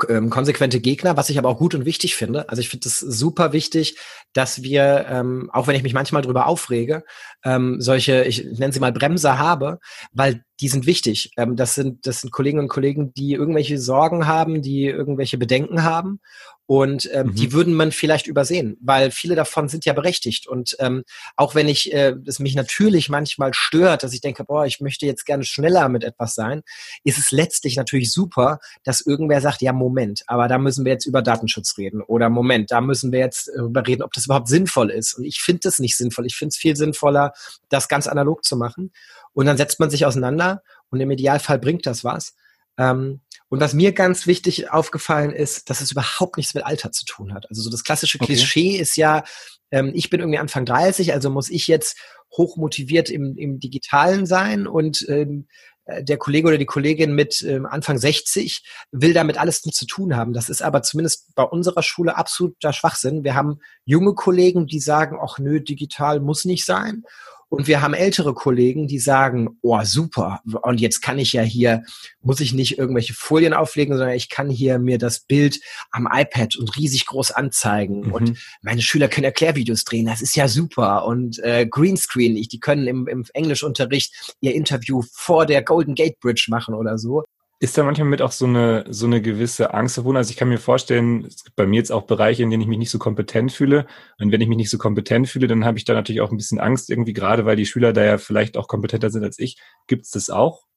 ähm, konsequente Gegner, was ich aber auch gut und wichtig finde. Also ich finde es super wichtig, dass wir, ähm, auch wenn ich mich manchmal drüber aufrege, ähm, solche, ich nenne sie mal Bremser habe, weil die sind wichtig. Ähm, das sind das sind Kolleginnen und Kollegen, die irgendwelche Sorgen haben, die irgendwelche Bedenken haben und ähm, mhm. die würden man vielleicht übersehen, weil viele davon sind ja berechtigt. Und ähm, auch wenn ich äh, es mich natürlich manchmal stört, dass ich denke, boah, ich möchte jetzt gerne schneller mit etwas sein, ist es letztlich natürlich super, dass irgendwer sagt, ja, Moment, aber da müssen wir jetzt über Datenschutz reden. Oder Moment, da müssen wir jetzt darüber reden, ob das überhaupt sinnvoll ist. Und ich finde das nicht sinnvoll. Ich finde es viel sinnvoller, das ganz analog zu machen. Und dann setzt man sich auseinander und im Idealfall bringt das was. Ähm, und was mir ganz wichtig aufgefallen ist, dass es überhaupt nichts mit Alter zu tun hat. Also so das klassische okay. Klischee ist ja, ähm, ich bin irgendwie Anfang 30, also muss ich jetzt hochmotiviert im, im Digitalen sein und ähm, äh, der Kollege oder die Kollegin mit ähm, Anfang 60 will damit alles nichts zu tun haben. Das ist aber zumindest bei unserer Schule absoluter Schwachsinn. Wir haben junge Kollegen, die sagen, ach nö, digital muss nicht sein. Und wir haben ältere Kollegen, die sagen, oh super, und jetzt kann ich ja hier, muss ich nicht irgendwelche Folien auflegen, sondern ich kann hier mir das Bild am iPad und riesig groß anzeigen. Mhm. Und meine Schüler können Erklärvideos drehen, das ist ja super. Und äh, Greenscreen, ich, die können im, im Englischunterricht ihr Interview vor der Golden Gate Bridge machen oder so. Ist da manchmal mit auch so eine, so eine gewisse Angst verbunden? Also ich kann mir vorstellen, es gibt bei mir jetzt auch Bereiche, in denen ich mich nicht so kompetent fühle. Und wenn ich mich nicht so kompetent fühle, dann habe ich da natürlich auch ein bisschen Angst irgendwie, gerade weil die Schüler da ja vielleicht auch kompetenter sind als ich. Gibt es das auch?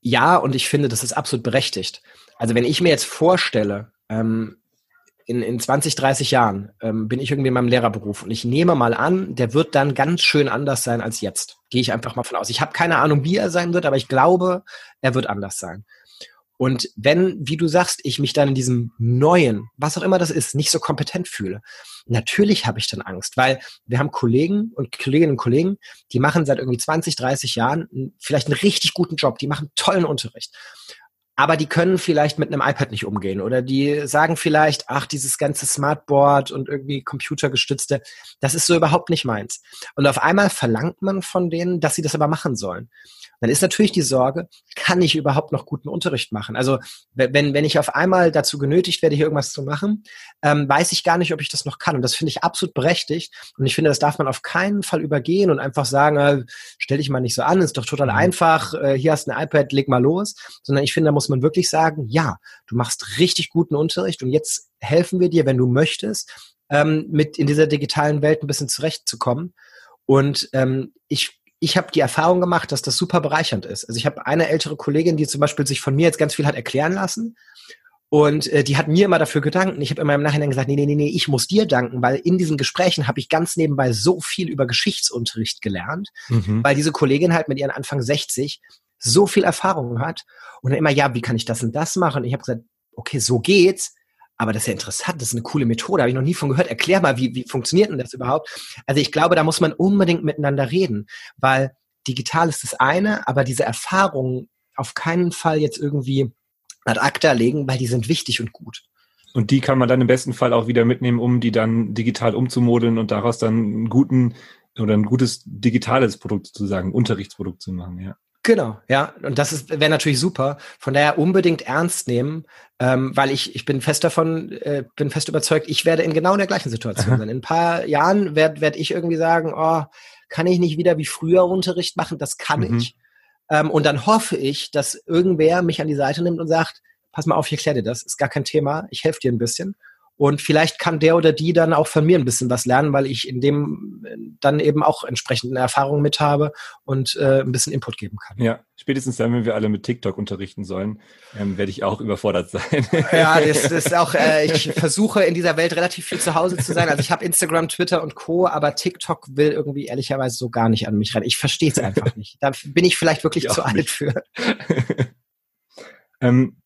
Ja, und ich finde, das ist absolut berechtigt. Also wenn ich mir jetzt vorstelle, ähm, in, in 20, 30 Jahren ähm, bin ich irgendwie in meinem Lehrerberuf und ich nehme mal an, der wird dann ganz schön anders sein als jetzt. Gehe ich einfach mal von aus. Ich habe keine Ahnung, wie er sein wird, aber ich glaube, er wird anders sein. Und wenn, wie du sagst, ich mich dann in diesem neuen, was auch immer das ist, nicht so kompetent fühle, natürlich habe ich dann Angst, weil wir haben Kollegen und Kolleginnen und Kollegen, die machen seit irgendwie 20, 30 Jahren vielleicht einen richtig guten Job, die machen tollen Unterricht aber die können vielleicht mit einem iPad nicht umgehen oder die sagen vielleicht, ach, dieses ganze Smartboard und irgendwie computergestützte, das ist so überhaupt nicht meins. Und auf einmal verlangt man von denen, dass sie das aber machen sollen dann ist natürlich die Sorge, kann ich überhaupt noch guten Unterricht machen? Also wenn, wenn ich auf einmal dazu genötigt werde, hier irgendwas zu machen, ähm, weiß ich gar nicht, ob ich das noch kann. Und das finde ich absolut berechtigt. Und ich finde, das darf man auf keinen Fall übergehen und einfach sagen, äh, stell dich mal nicht so an, ist doch total mhm. einfach, äh, hier hast du ein iPad, leg mal los. Sondern ich finde, da muss man wirklich sagen, ja, du machst richtig guten Unterricht und jetzt helfen wir dir, wenn du möchtest, ähm, mit in dieser digitalen Welt ein bisschen zurechtzukommen. Und ähm, ich ich habe die Erfahrung gemacht, dass das super bereichernd ist. Also ich habe eine ältere Kollegin, die zum Beispiel sich von mir jetzt ganz viel hat erklären lassen. Und äh, die hat mir immer dafür gedankt. Ich habe immer im Nachhinein gesagt, nee, nee, nee, nee, ich muss dir danken, weil in diesen Gesprächen habe ich ganz nebenbei so viel über Geschichtsunterricht gelernt, mhm. weil diese Kollegin halt mit ihren Anfang 60 so viel Erfahrung hat und dann immer, ja, wie kann ich das und das machen? Und ich habe gesagt, okay, so geht's. Aber das ist ja interessant, das ist eine coole Methode, habe ich noch nie von gehört. Erklär mal, wie, wie funktioniert denn das überhaupt? Also ich glaube, da muss man unbedingt miteinander reden, weil digital ist das eine, aber diese Erfahrungen auf keinen Fall jetzt irgendwie ad acta legen, weil die sind wichtig und gut. Und die kann man dann im besten Fall auch wieder mitnehmen, um die dann digital umzumodeln und daraus dann einen guten oder ein gutes digitales Produkt sozusagen, Unterrichtsprodukt zu machen, ja. Genau, ja. Und das wäre natürlich super. Von daher unbedingt ernst nehmen, ähm, weil ich, ich bin fest davon, äh, bin fest überzeugt, ich werde in genau der gleichen Situation sein. In ein paar Jahren werde werd ich irgendwie sagen, oh, kann ich nicht wieder wie früher Unterricht machen? Das kann mhm. ich. Ähm, und dann hoffe ich, dass irgendwer mich an die Seite nimmt und sagt, pass mal auf, ich erkläre dir das, ist gar kein Thema, ich helfe dir ein bisschen. Und vielleicht kann der oder die dann auch von mir ein bisschen was lernen, weil ich in dem dann eben auch entsprechende Erfahrungen mit habe und äh, ein bisschen Input geben kann. Ja, spätestens dann, wenn wir alle mit TikTok unterrichten sollen, ähm, werde ich auch überfordert sein. ja, das, ist auch, äh, ich versuche in dieser Welt relativ viel zu Hause zu sein. Also ich habe Instagram, Twitter und Co., aber TikTok will irgendwie ehrlicherweise so gar nicht an mich rein. Ich verstehe es einfach nicht. Da bin ich vielleicht wirklich ich zu alt für. ähm,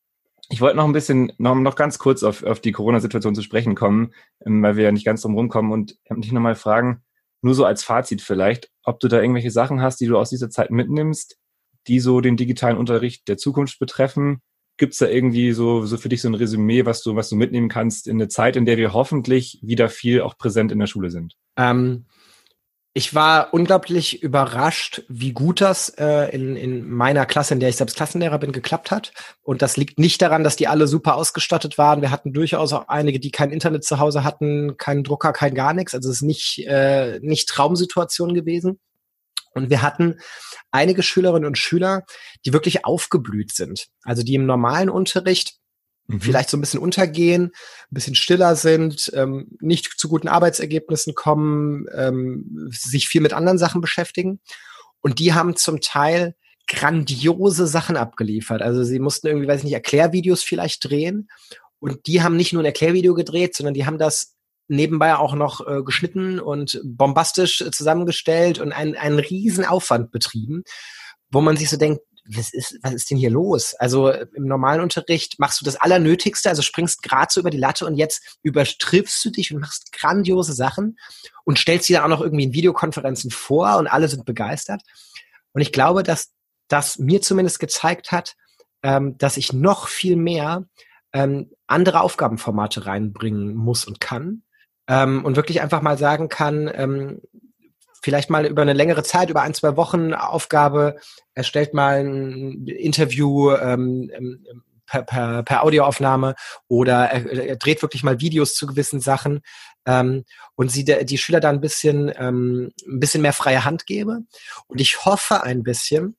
ich wollte noch ein bisschen, noch, noch ganz kurz auf, auf die Corona-Situation zu sprechen kommen, ähm, weil wir ja nicht ganz drum rumkommen und dich nochmal fragen, nur so als Fazit vielleicht, ob du da irgendwelche Sachen hast, die du aus dieser Zeit mitnimmst, die so den digitalen Unterricht der Zukunft betreffen. Gibt es da irgendwie so, so für dich so ein Resümee, was du, was du mitnehmen kannst in eine Zeit, in der wir hoffentlich wieder viel auch präsent in der Schule sind? Ähm, Ich war unglaublich überrascht, wie gut das äh, in, in meiner Klasse, in der ich selbst Klassenlehrer bin, geklappt hat. Und das liegt nicht daran, dass die alle super ausgestattet waren. Wir hatten durchaus auch einige, die kein Internet zu Hause hatten, keinen Drucker, kein gar nichts. Also es ist nicht, äh, nicht Traumsituation gewesen. Und wir hatten einige Schülerinnen und Schüler, die wirklich aufgeblüht sind. Also die im normalen Unterricht mhm. vielleicht so ein bisschen untergehen, ein bisschen stiller sind, ähm, nicht zu guten Arbeitsergebnissen kommen, ähm, sich viel mit anderen Sachen beschäftigen. Und die haben zum Teil grandiose Sachen abgeliefert. Also sie mussten irgendwie, weiß ich nicht, Erklärvideos vielleicht drehen. Und die haben nicht nur ein Erklärvideo gedreht, sondern die haben das nebenbei auch noch äh, geschnitten und bombastisch zusammengestellt und einen, einen riesen Aufwand betrieben, wo man sich so denkt, was ist, was ist denn hier los? Also im normalen Unterricht machst du das Allernötigste, also springst gerade so über die Latte und jetzt übertriffst du dich und machst grandiose Sachen und stellst sie dann auch noch irgendwie in Videokonferenzen vor und alle sind begeistert. Und ich glaube, dass das mir zumindest gezeigt hat, ähm, dass ich noch viel mehr ähm, andere Aufgabenformate reinbringen muss und kann. Ähm, und wirklich einfach mal sagen kann, ähm, vielleicht mal über eine längere Zeit, über ein, zwei Wochen Aufgabe, erstellt mal ein Interview ähm, ähm, per, per, per Audioaufnahme oder er, er dreht wirklich mal Videos zu gewissen Sachen ähm, und sie die Schüler da ein bisschen, ähm, ein bisschen mehr freie Hand gebe. Und ich hoffe ein bisschen,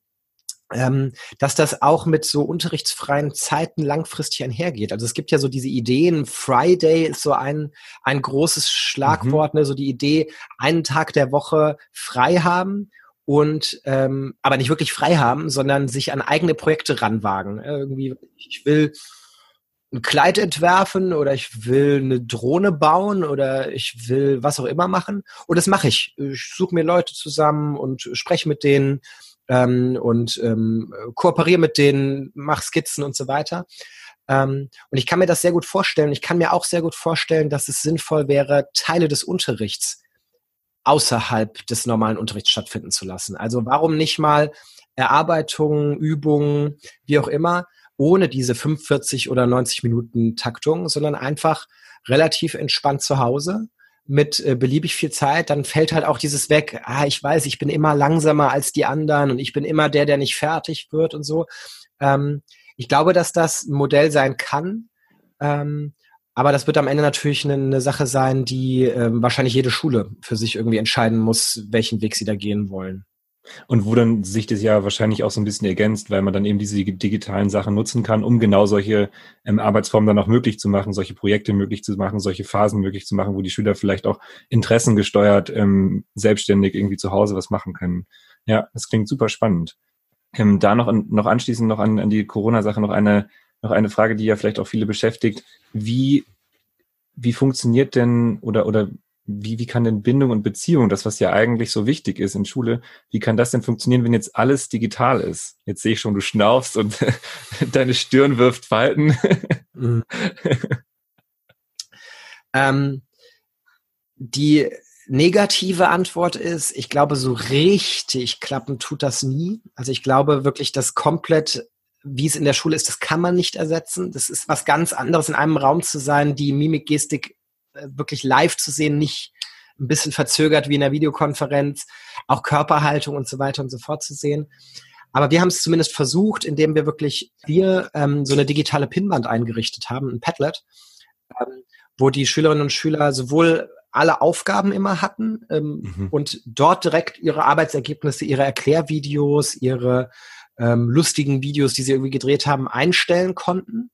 ähm, dass das auch mit so unterrichtsfreien Zeiten langfristig einhergeht. Also es gibt ja so diese Ideen, Friday ist so ein, ein großes Schlagwort, mhm. ne, so die Idee, einen Tag der Woche frei haben und ähm, aber nicht wirklich frei haben, sondern sich an eigene Projekte ranwagen. Irgendwie, ich will ein Kleid entwerfen oder ich will eine Drohne bauen oder ich will was auch immer machen. Und das mache ich. Ich suche mir Leute zusammen und spreche mit denen ähm, und ähm, kooperiere mit denen, mach Skizzen und so weiter. Ähm, und ich kann mir das sehr gut vorstellen. Ich kann mir auch sehr gut vorstellen, dass es sinnvoll wäre, Teile des Unterrichts außerhalb des normalen Unterrichts stattfinden zu lassen. Also warum nicht mal Erarbeitungen, Übungen, wie auch immer, ohne diese 45 oder 90 Minuten Taktung, sondern einfach relativ entspannt zu Hause mit äh, beliebig viel Zeit, dann fällt halt auch dieses weg, ah, ich weiß, ich bin immer langsamer als die anderen und ich bin immer der, der nicht fertig wird und so. Ähm, ich glaube, dass das ein Modell sein kann, ähm, aber das wird am Ende natürlich eine, eine Sache sein, die ähm, wahrscheinlich jede Schule für sich irgendwie entscheiden muss, welchen Weg sie da gehen wollen. Und wo dann sich das ja wahrscheinlich auch so ein bisschen ergänzt, weil man dann eben diese digitalen Sachen nutzen kann, um genau solche ähm, Arbeitsformen dann auch möglich zu machen, solche Projekte möglich zu machen, solche Phasen möglich zu machen, wo die Schüler vielleicht auch interessengesteuert ähm, selbstständig irgendwie zu Hause was machen können. Ja, das klingt super spannend. Ähm, da noch, noch anschließend noch an, an die Corona-Sache noch eine, noch eine Frage, die ja vielleicht auch viele beschäftigt. Wie, wie funktioniert denn oder, oder wie, wie kann denn Bindung und Beziehung, das was ja eigentlich so wichtig ist in Schule, wie kann das denn funktionieren, wenn jetzt alles digital ist? Jetzt sehe ich schon, du schnaufst und deine Stirn wirft Falten. mhm. ähm, die negative Antwort ist, ich glaube, so richtig klappen tut das nie. Also ich glaube wirklich, dass komplett wie es in der Schule ist, das kann man nicht ersetzen. Das ist was ganz anderes, in einem Raum zu sein, die Mimik, Gestik wirklich live zu sehen, nicht ein bisschen verzögert wie in der Videokonferenz, auch Körperhaltung und so weiter und so fort zu sehen. Aber wir haben es zumindest versucht, indem wir wirklich wir ähm, so eine digitale Pinwand eingerichtet haben, ein Padlet, ähm, wo die Schülerinnen und Schüler sowohl alle Aufgaben immer hatten ähm, mhm. und dort direkt ihre Arbeitsergebnisse, ihre Erklärvideos, ihre ähm, lustigen Videos, die sie irgendwie gedreht haben, einstellen konnten.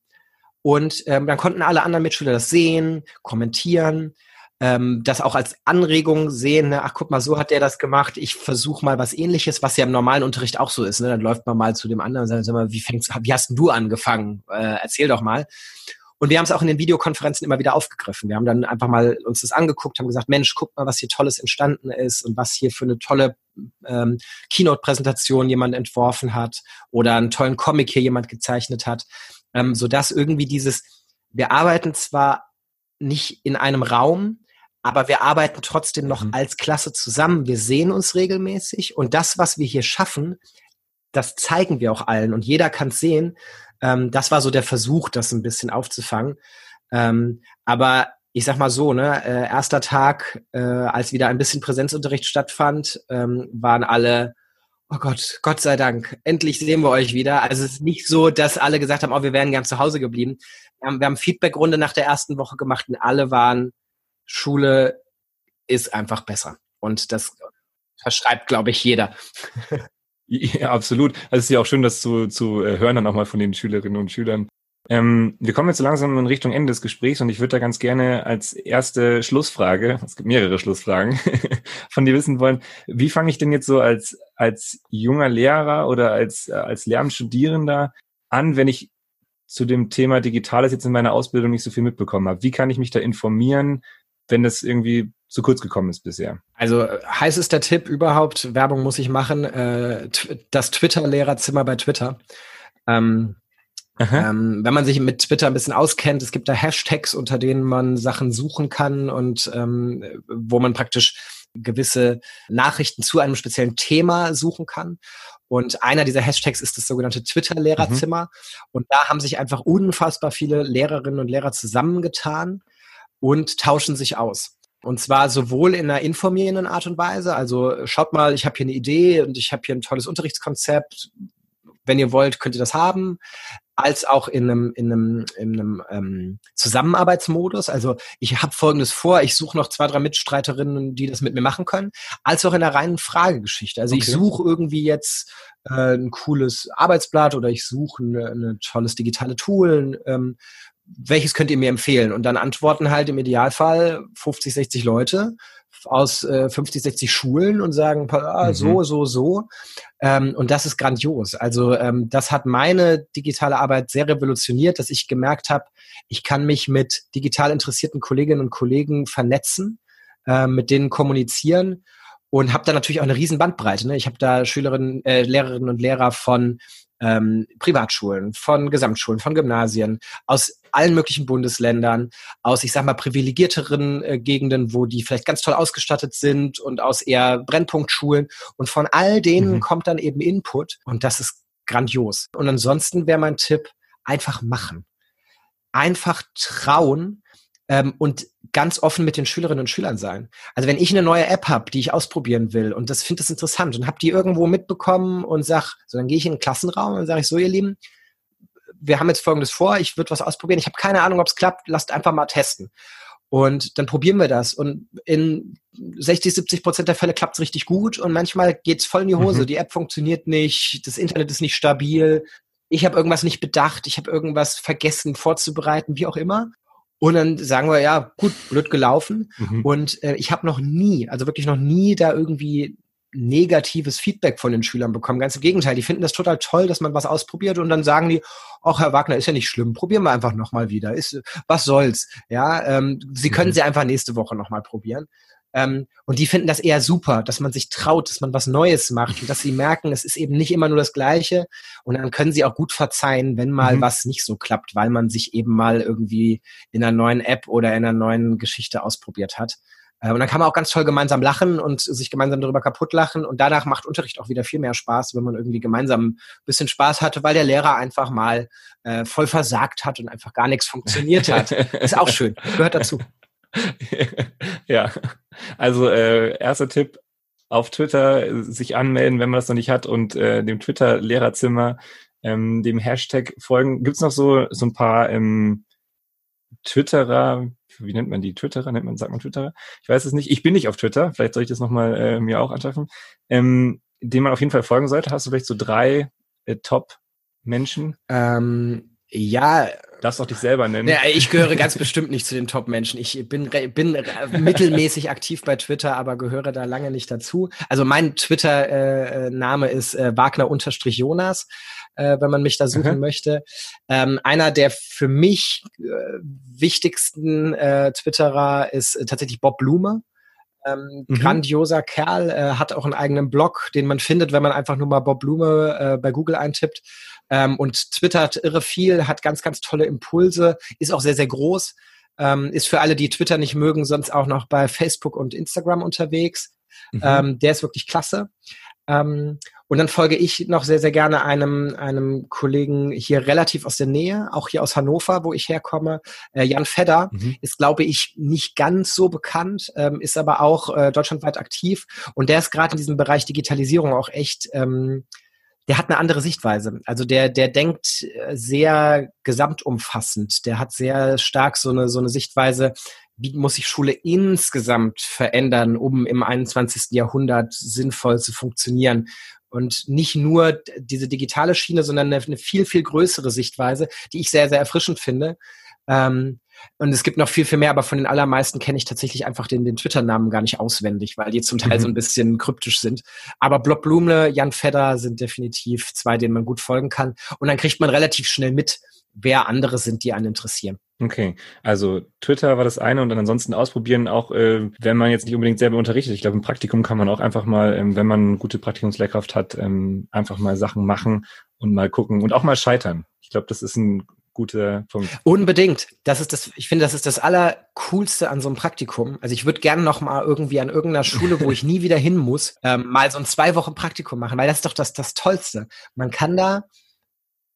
Und ähm, dann konnten alle anderen Mitschüler das sehen, kommentieren, ähm, das auch als Anregung sehen. Ne? Ach, guck mal, so hat der das gemacht. Ich versuche mal was ähnliches, was ja im normalen Unterricht auch so ist. Ne? Dann läuft man mal zu dem anderen und sagt, sag mal, wie, fängst, wie hast denn du angefangen? Äh, erzähl doch mal. Und wir haben es auch in den Videokonferenzen immer wieder aufgegriffen. Wir haben dann einfach mal uns das angeguckt, haben gesagt, Mensch, guck mal, was hier Tolles entstanden ist und was hier für eine tolle ähm, Keynote-Präsentation jemand entworfen hat oder einen tollen Comic hier jemand gezeichnet hat ähm, sodass irgendwie dieses, wir arbeiten zwar nicht in einem Raum, aber wir arbeiten trotzdem noch mhm. als Klasse zusammen. Wir sehen uns regelmäßig und das, was wir hier schaffen, das zeigen wir auch allen und jeder kann es sehen. Ähm, das war so der Versuch, das ein bisschen aufzufangen. Ähm, aber ich sag mal so, ne, äh, erster Tag, äh, als wieder ein bisschen Präsenzunterricht stattfand, ähm, waren alle, oh Gott, Gott sei Dank, endlich sehen wir euch wieder. Also es ist nicht so, dass alle gesagt haben, oh, wir wären gern zu Hause geblieben. Wir haben, wir haben Feedbackrunde nach der ersten Woche gemacht und alle waren, Schule ist einfach besser. Und das verschreibt, glaube ich, jeder. Ja, absolut. Also es ist ja auch schön, das zu, zu äh, hören dann auch mal von den Schülerinnen und Schülern. Ähm, wir kommen jetzt langsam in Richtung Ende des Gesprächs und ich würde da ganz gerne als erste Schlussfrage, es gibt mehrere Schlussfragen, von dir wissen wollen, wie fange ich denn jetzt so als, als junger Lehrer oder als, als Lernstudierender an, wenn ich zu dem Thema Digitales jetzt in meiner Ausbildung nicht so viel mitbekommen habe? Wie kann ich mich da informieren, wenn das irgendwie zu kurz gekommen ist bisher? Also heißester Tipp überhaupt, Werbung muss ich machen, äh, das Twitter-Lehrerzimmer bei Twitter. Ähm, ähm, wenn man sich mit Twitter ein bisschen auskennt, es gibt da Hashtags, unter denen man Sachen suchen kann und ähm, wo man praktisch gewisse Nachrichten zu einem speziellen Thema suchen kann. Und einer dieser Hashtags ist das sogenannte Twitter-Lehrerzimmer. Mhm. Und da haben sich einfach unfassbar viele Lehrerinnen und Lehrer zusammengetan und tauschen sich aus. Und zwar sowohl in einer informierenden Art und Weise, also schaut mal, ich habe hier eine Idee und ich habe hier ein tolles Unterrichtskonzept. Wenn ihr wollt, könnt ihr das haben als auch in einem, in einem, in einem ähm, Zusammenarbeitsmodus. Also ich habe Folgendes vor, ich suche noch zwei, drei Mitstreiterinnen, die das mit mir machen können, als auch in der reinen Fragegeschichte. Also okay. ich suche irgendwie jetzt äh, ein cooles Arbeitsblatt oder ich suche ein tolles digitale Tool. Ähm, welches könnt ihr mir empfehlen? Und dann antworten halt im Idealfall 50, 60 Leute aus äh, 50, 60 Schulen und sagen, ah, so, mhm. so, so. Ähm, und das ist grandios. Also ähm, das hat meine digitale Arbeit sehr revolutioniert, dass ich gemerkt habe, ich kann mich mit digital interessierten Kolleginnen und Kollegen vernetzen, äh, mit denen kommunizieren und habe da natürlich auch eine riesen Bandbreite. Ne? Ich habe da Schülerinnen, äh, Lehrerinnen und Lehrer von ähm, Privatschulen, von Gesamtschulen, von Gymnasien, aus allen möglichen Bundesländern, aus, ich sag mal, privilegierteren äh, Gegenden, wo die vielleicht ganz toll ausgestattet sind und aus eher Brennpunktschulen. Und von all denen mhm. kommt dann eben Input und das ist grandios. Und ansonsten wäre mein Tipp, einfach machen. Einfach trauen ähm, und ganz offen mit den Schülerinnen und Schülern sein. Also wenn ich eine neue App habe, die ich ausprobieren will und das finde das interessant und habe die irgendwo mitbekommen und sag, so dann gehe ich in den Klassenraum und sage ich so, ihr Lieben, wir haben jetzt folgendes vor, ich würde was ausprobieren, ich habe keine Ahnung, ob es klappt, lasst einfach mal testen. Und dann probieren wir das. Und in 60, 70 Prozent der Fälle klappt es richtig gut und manchmal geht's voll in die Hose. Mhm. Die App funktioniert nicht, das Internet ist nicht stabil, ich habe irgendwas nicht bedacht, ich habe irgendwas vergessen vorzubereiten, wie auch immer. Und dann sagen wir, ja, gut, blöd gelaufen. Mhm. Und äh, ich habe noch nie, also wirklich noch nie da irgendwie negatives Feedback von den Schülern bekommen. Ganz im Gegenteil, die finden das total toll, dass man was ausprobiert und dann sagen die, ach Herr Wagner, ist ja nicht schlimm, probieren wir einfach nochmal wieder. Ist, was soll's? Ja, ähm, Sie können mhm. sie einfach nächste Woche nochmal probieren. Ähm, und die finden das eher super, dass man sich traut, dass man was Neues macht und dass sie merken, es ist eben nicht immer nur das Gleiche. Und dann können sie auch gut verzeihen, wenn mal mhm. was nicht so klappt, weil man sich eben mal irgendwie in einer neuen App oder in einer neuen Geschichte ausprobiert hat. Äh, und dann kann man auch ganz toll gemeinsam lachen und sich gemeinsam darüber kaputt lachen. Und danach macht Unterricht auch wieder viel mehr Spaß, wenn man irgendwie gemeinsam ein bisschen Spaß hatte, weil der Lehrer einfach mal äh, voll versagt hat und einfach gar nichts funktioniert hat. Ist auch schön, gehört dazu. ja, also äh, erster Tipp, auf Twitter äh, sich anmelden, wenn man das noch nicht hat und äh, dem Twitter-Lehrerzimmer, ähm, dem Hashtag folgen. Gibt's noch so, so ein paar ähm, Twitterer, wie nennt man die? Twitterer, nennt man, sagt man Twitterer? Ich weiß es nicht. Ich bin nicht auf Twitter, vielleicht soll ich das nochmal äh, mir auch anschaffen. Ähm, dem man auf jeden Fall folgen sollte. Hast du vielleicht so drei äh, Top-Menschen? Ähm, ja, Darfst auch dich selber nennen. Ja, ich gehöre ganz bestimmt nicht zu den Top-Menschen. Ich bin, bin mittelmäßig aktiv bei Twitter, aber gehöre da lange nicht dazu. Also mein Twitter-Name äh, ist äh, Wagner-Jonas, äh, wenn man mich da suchen mhm. möchte. Ähm, einer der für mich äh, wichtigsten äh, Twitterer ist äh, tatsächlich Bob Blume. Ähm, mhm. Grandioser Kerl, äh, hat auch einen eigenen Blog, den man findet, wenn man einfach nur mal Bob Blume äh, bei Google eintippt. Ähm, und twittert irre viel, hat ganz, ganz tolle Impulse, ist auch sehr, sehr groß. Ähm, ist für alle, die Twitter nicht mögen, sonst auch noch bei Facebook und Instagram unterwegs. Mhm. Ähm, der ist wirklich klasse. Ähm, und dann folge ich noch sehr, sehr gerne einem, einem Kollegen hier relativ aus der Nähe, auch hier aus Hannover, wo ich herkomme. Äh, Jan Fedder mhm. ist, glaube ich, nicht ganz so bekannt, ähm, ist aber auch äh, deutschlandweit aktiv. Und der ist gerade in diesem Bereich Digitalisierung auch echt, ähm, der hat eine andere Sichtweise. Also der, der denkt äh, sehr gesamtumfassend. Der hat sehr stark so eine, so eine Sichtweise, wie muss sich Schule insgesamt verändern, um im 21. Jahrhundert sinnvoll zu funktionieren. Und nicht nur diese digitale Schiene, sondern eine, viel, viel größere Sichtweise, die ich sehr, sehr erfrischend finde. Ähm, und es gibt noch viel, viel mehr, aber von den allermeisten kenne ich tatsächlich einfach den, den Twitter-Namen gar nicht auswendig, weil die zum Teil mhm. so ein bisschen kryptisch sind. Aber Blob Blumle, Jan Fedder sind definitiv zwei, denen man gut folgen kann. Und dann kriegt man relativ schnell mit, wer andere sind, die einen interessieren. Okay, also Twitter war das eine und dann ansonsten ausprobieren, auch äh, wenn man jetzt nicht unbedingt selber unterrichtet. Ich glaube, im Praktikum kann man auch einfach mal, ähm, wenn man eine gute Praktikumslehrkraft hat, ähm, einfach mal Sachen machen und mal gucken und auch mal scheitern. Ich glaube, das ist ein guter Punkt. Unbedingt. Das ist das, ich finde, das ist das Allercoolste an so einem Praktikum. Also ich würde gerne noch mal irgendwie an irgendeiner Schule, wo ich nie wieder hin muss, ähm, mal so ein zwei Wochen Praktikum machen, weil das ist doch das, das Tollste. Man kann da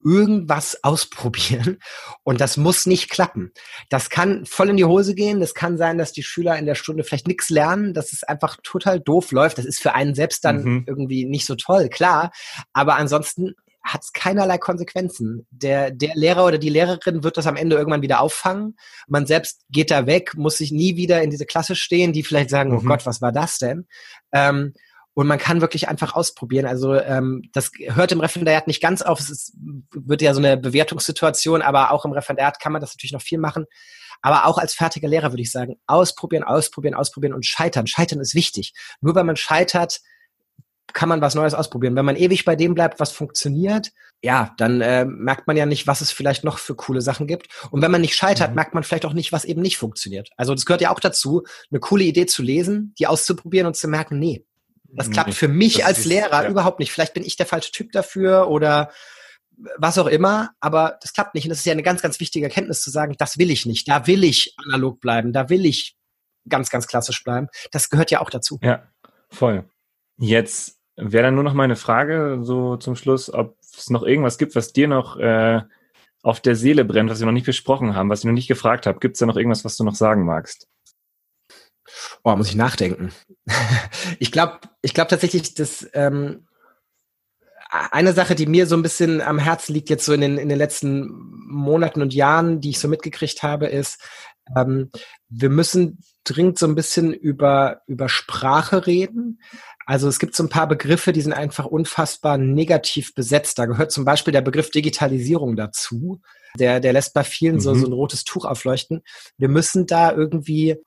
irgendwas ausprobieren und das muss nicht klappen. Das kann voll in die Hose gehen. Das kann sein, dass die Schüler in der Stunde vielleicht nichts lernen, dass es einfach total doof läuft. Das ist für einen selbst dann mhm. irgendwie nicht so toll, klar. Aber ansonsten hat es keinerlei Konsequenzen. Der, der Lehrer oder die Lehrerin wird das am Ende irgendwann wieder auffangen. Man selbst geht da weg, muss sich nie wieder in diese Klasse stehen, die vielleicht sagen, oh mhm. oh Gott, was war das denn? Ähm, und man kann wirklich einfach ausprobieren. Also ähm, das hört im Referendariat nicht ganz auf. Es ist, wird ja so eine Bewertungssituation, aber auch im Referendariat kann man das natürlich noch viel machen. Aber auch als fertiger Lehrer würde ich sagen, ausprobieren, ausprobieren, ausprobieren und scheitern. Scheitern ist wichtig. Nur wenn man scheitert, kann man was Neues ausprobieren. Wenn man ewig bei dem bleibt, was funktioniert, ja, dann äh, merkt man ja nicht, was es vielleicht noch für coole Sachen gibt. Und wenn man nicht scheitert, mhm. merkt man vielleicht auch nicht, was eben nicht funktioniert. Also das gehört ja auch dazu, eine coole Idee zu lesen, die auszuprobieren und zu merken, nee, das klappt für mich als Lehrer ja. überhaupt nicht. Vielleicht bin ich der falsche Typ dafür oder was auch immer, aber das klappt nicht. Und das ist ja eine ganz, ganz wichtige Erkenntnis zu sagen, das will ich nicht. Da will ich analog bleiben. Da will ich ganz, ganz klassisch bleiben. Das gehört ja auch dazu. Ja, voll. Jetzt wäre dann nur noch meine Frage so zum Schluss, ob es noch irgendwas gibt, was dir noch äh, auf der Seele brennt, was wir noch nicht besprochen haben, was ich noch nicht gefragt habe. Gibt es da noch irgendwas, was du noch sagen magst? Oh, muss ich nachdenken. ich glaube, ich glaube tatsächlich, dass ähm, eine Sache, die mir so ein bisschen am Herzen liegt jetzt so in den, in den letzten Monaten und Jahren, die ich so mitgekriegt habe, ist, ähm, wir müssen dringend so ein bisschen über, über Sprache reden. Also es gibt so ein paar Begriffe, die sind einfach unfassbar negativ besetzt. Da gehört zum Beispiel der Begriff Digitalisierung dazu. Der, der lässt bei vielen mhm. so, so ein rotes Tuch aufleuchten. Wir müssen da irgendwie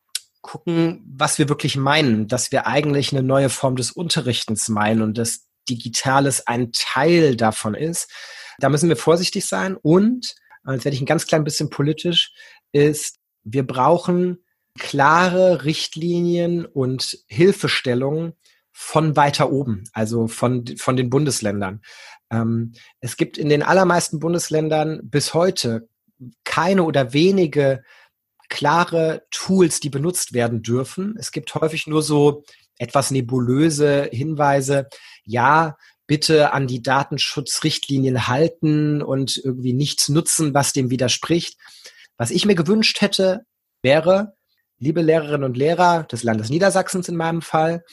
gucken, was wir wirklich meinen, dass wir eigentlich eine neue Form des Unterrichtens meinen und dass Digitales ein Teil davon ist. Da müssen wir vorsichtig sein und, jetzt werde ich ein ganz klein bisschen politisch, ist, wir brauchen klare Richtlinien und Hilfestellungen von weiter oben, also von, von den Bundesländern. Ähm, es gibt in den allermeisten Bundesländern bis heute keine oder wenige klare Tools, die benutzt werden dürfen. Es gibt häufig nur so etwas nebulöse Hinweise. Ja, bitte an die Datenschutzrichtlinien halten und irgendwie nichts nutzen, was dem widerspricht. Was ich mir gewünscht hätte, wäre, liebe Lehrerinnen und Lehrer des Landes Niedersachsens in meinem Fall,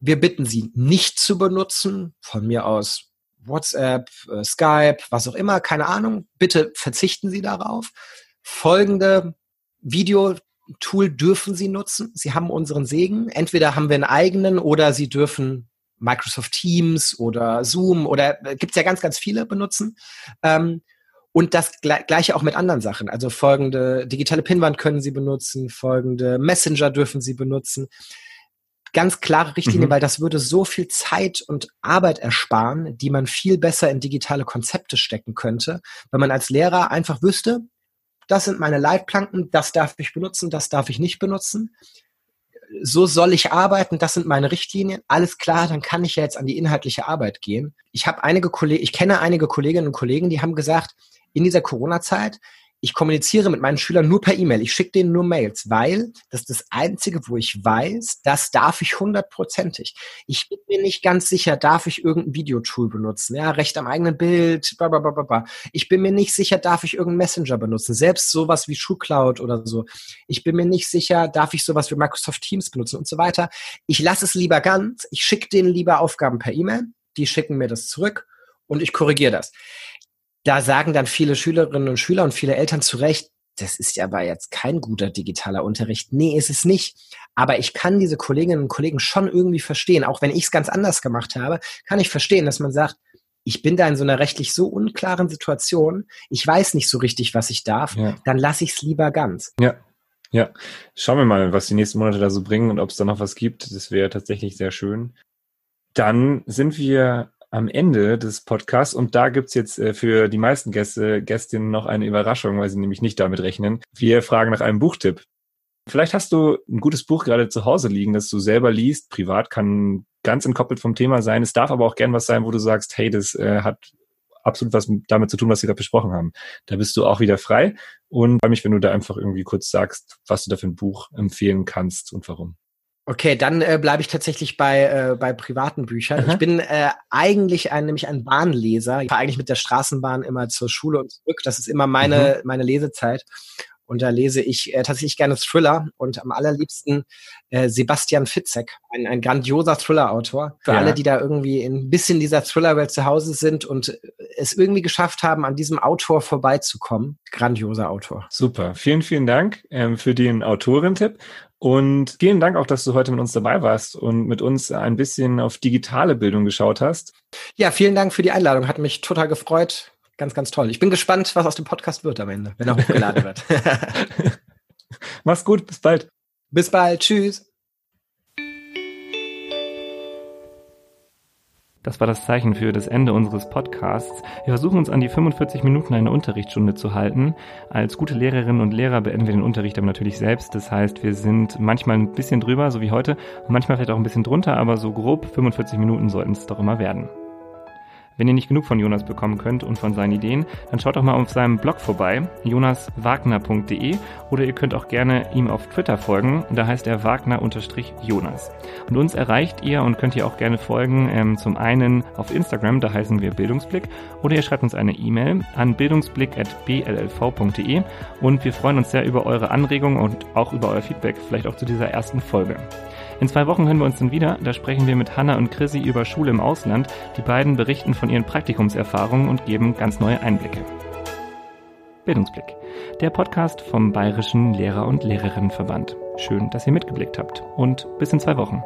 wir bitten Sie nicht zu benutzen, von mir aus WhatsApp, äh, Skype, was auch immer, keine Ahnung. Bitte verzichten Sie darauf. Folgende Videotool dürfen Sie nutzen. Sie haben unseren Segen. Entweder haben wir einen eigenen oder Sie dürfen Microsoft Teams oder Zoom oder äh, gibt es ja ganz, ganz viele benutzen. Ähm, und das gleiche auch mit anderen Sachen. Also folgende digitale Pinwand können Sie benutzen, folgende Messenger dürfen Sie benutzen. Ganz klare Richtlinie, mhm. weil das würde so viel Zeit und Arbeit ersparen, die man viel besser in digitale Konzepte stecken könnte, wenn man als Lehrer einfach wüsste, das sind meine Leitplanken, das darf ich benutzen, das darf ich nicht benutzen. So soll ich arbeiten, das sind meine Richtlinien. Alles klar, dann kann ich ja jetzt an die inhaltliche Arbeit gehen. Ich habe einige Kollegen, ich kenne einige Kolleginnen und Kollegen, die haben gesagt, in dieser Corona-Zeit ich kommuniziere mit meinen Schülern nur per E-Mail. Ich schicke denen nur Mails, weil das ist das Einzige, wo ich weiß, das darf ich hundertprozentig. Ich bin mir nicht ganz sicher, darf ich irgendein Videotool benutzen? Ja, Recht am eigenen Bild, bla, bla, bla, bla. Ich bin mir nicht sicher, darf ich irgendeinen Messenger benutzen? Selbst sowas wie SchuhCloud oder so. Ich bin mir nicht sicher, darf ich sowas wie Microsoft Teams benutzen und so weiter. Ich lasse es lieber ganz. Ich schicke denen lieber Aufgaben per E-Mail. Die schicken mir das zurück und ich korrigiere das da sagen dann viele Schülerinnen und Schüler und viele Eltern zu Recht, das ist ja aber jetzt kein guter digitaler Unterricht. Nee, ist es nicht. Aber ich kann diese Kolleginnen und Kollegen schon irgendwie verstehen. Auch wenn ich es ganz anders gemacht habe, kann ich verstehen, dass man sagt, ich bin da in so einer rechtlich so unklaren Situation, ich weiß nicht so richtig, was ich darf, ja. dann lasse ich es lieber ganz. Ja, ja. Schauen wir mal, was die nächsten Monate da so bringen und ob es da noch was gibt. Das wäre tatsächlich sehr schön. Dann sind wir am Ende des Podcasts und da gibt's jetzt äh, für die meisten Gäste, Gästinnen noch eine Überraschung, weil sie nämlich nicht damit rechnen. Wir fragen nach einem Buchtipp. Vielleicht hast du ein gutes Buch gerade zu Hause liegen, das du selber liest. Privat kann ganz entkoppelt vom Thema sein. Es darf aber auch gern was sein, wo du sagst, hey, das äh, hat absolut was damit zu tun, was wir gerade besprochen haben. Da bist du auch wieder frei und freue mich, wenn du da einfach irgendwie kurz sagst, was du da für ein Buch empfehlen kannst und warum. Okay, dann äh, bleibe ich tatsächlich bei, äh, bei privaten Büchern. Aha. Ich bin äh, eigentlich ein, nämlich ein Bahnleser. Ich fahre eigentlich mit der Straßenbahn immer zur Schule und zurück. Das ist immer meine, mhm. meine Lesezeit. Und da lese ich äh, tatsächlich gerne Thriller und am allerliebsten äh, Sebastian Fitzek, ein, ein grandioser Thriller-Autor. Für ja. alle, die da irgendwie ein bisschen dieser Thriller-Welt zu Hause sind und es irgendwie geschafft haben, an diesem Autor vorbeizukommen. Grandioser Autor. Super. Vielen, vielen Dank ähm, für den Autorentipp. Und vielen Dank auch, dass du heute mit uns dabei warst und mit uns ein bisschen auf digitale Bildung geschaut hast. Ja, vielen Dank für die Einladung. Hat mich total gefreut. Ganz, ganz toll. Ich bin gespannt, was aus dem Podcast wird am Ende, wenn er hochgeladen wird. Mach's gut, bis bald. Bis bald, tschüss. Das war das Zeichen für das Ende unseres Podcasts. Wir versuchen uns an die 45 Minuten einer Unterrichtsstunde zu halten. Als gute Lehrerinnen und Lehrer beenden wir den Unterricht aber natürlich selbst. Das heißt, wir sind manchmal ein bisschen drüber, so wie heute, und manchmal vielleicht auch ein bisschen drunter, aber so grob 45 Minuten sollten es doch immer werden. Wenn ihr nicht genug von Jonas bekommen könnt und von seinen Ideen, dann schaut doch mal auf seinem Blog vorbei, jonaswagner.de oder ihr könnt auch gerne ihm auf Twitter folgen, da heißt er Wagner-Jonas. Und uns erreicht ihr und könnt ihr auch gerne folgen, ähm, zum einen auf Instagram, da heißen wir Bildungsblick, oder ihr schreibt uns eine E-Mail an bildungsblick.bllv.de und wir freuen uns sehr über eure Anregungen und auch über euer Feedback, vielleicht auch zu dieser ersten Folge. In zwei Wochen hören wir uns dann wieder. Da sprechen wir mit Hanna und Chrissy über Schule im Ausland. Die beiden berichten von ihren Praktikumserfahrungen und geben ganz neue Einblicke. Bildungsblick. Der Podcast vom Bayerischen Lehrer- und Lehrerinnenverband. Schön, dass ihr mitgeblickt habt und bis in zwei Wochen.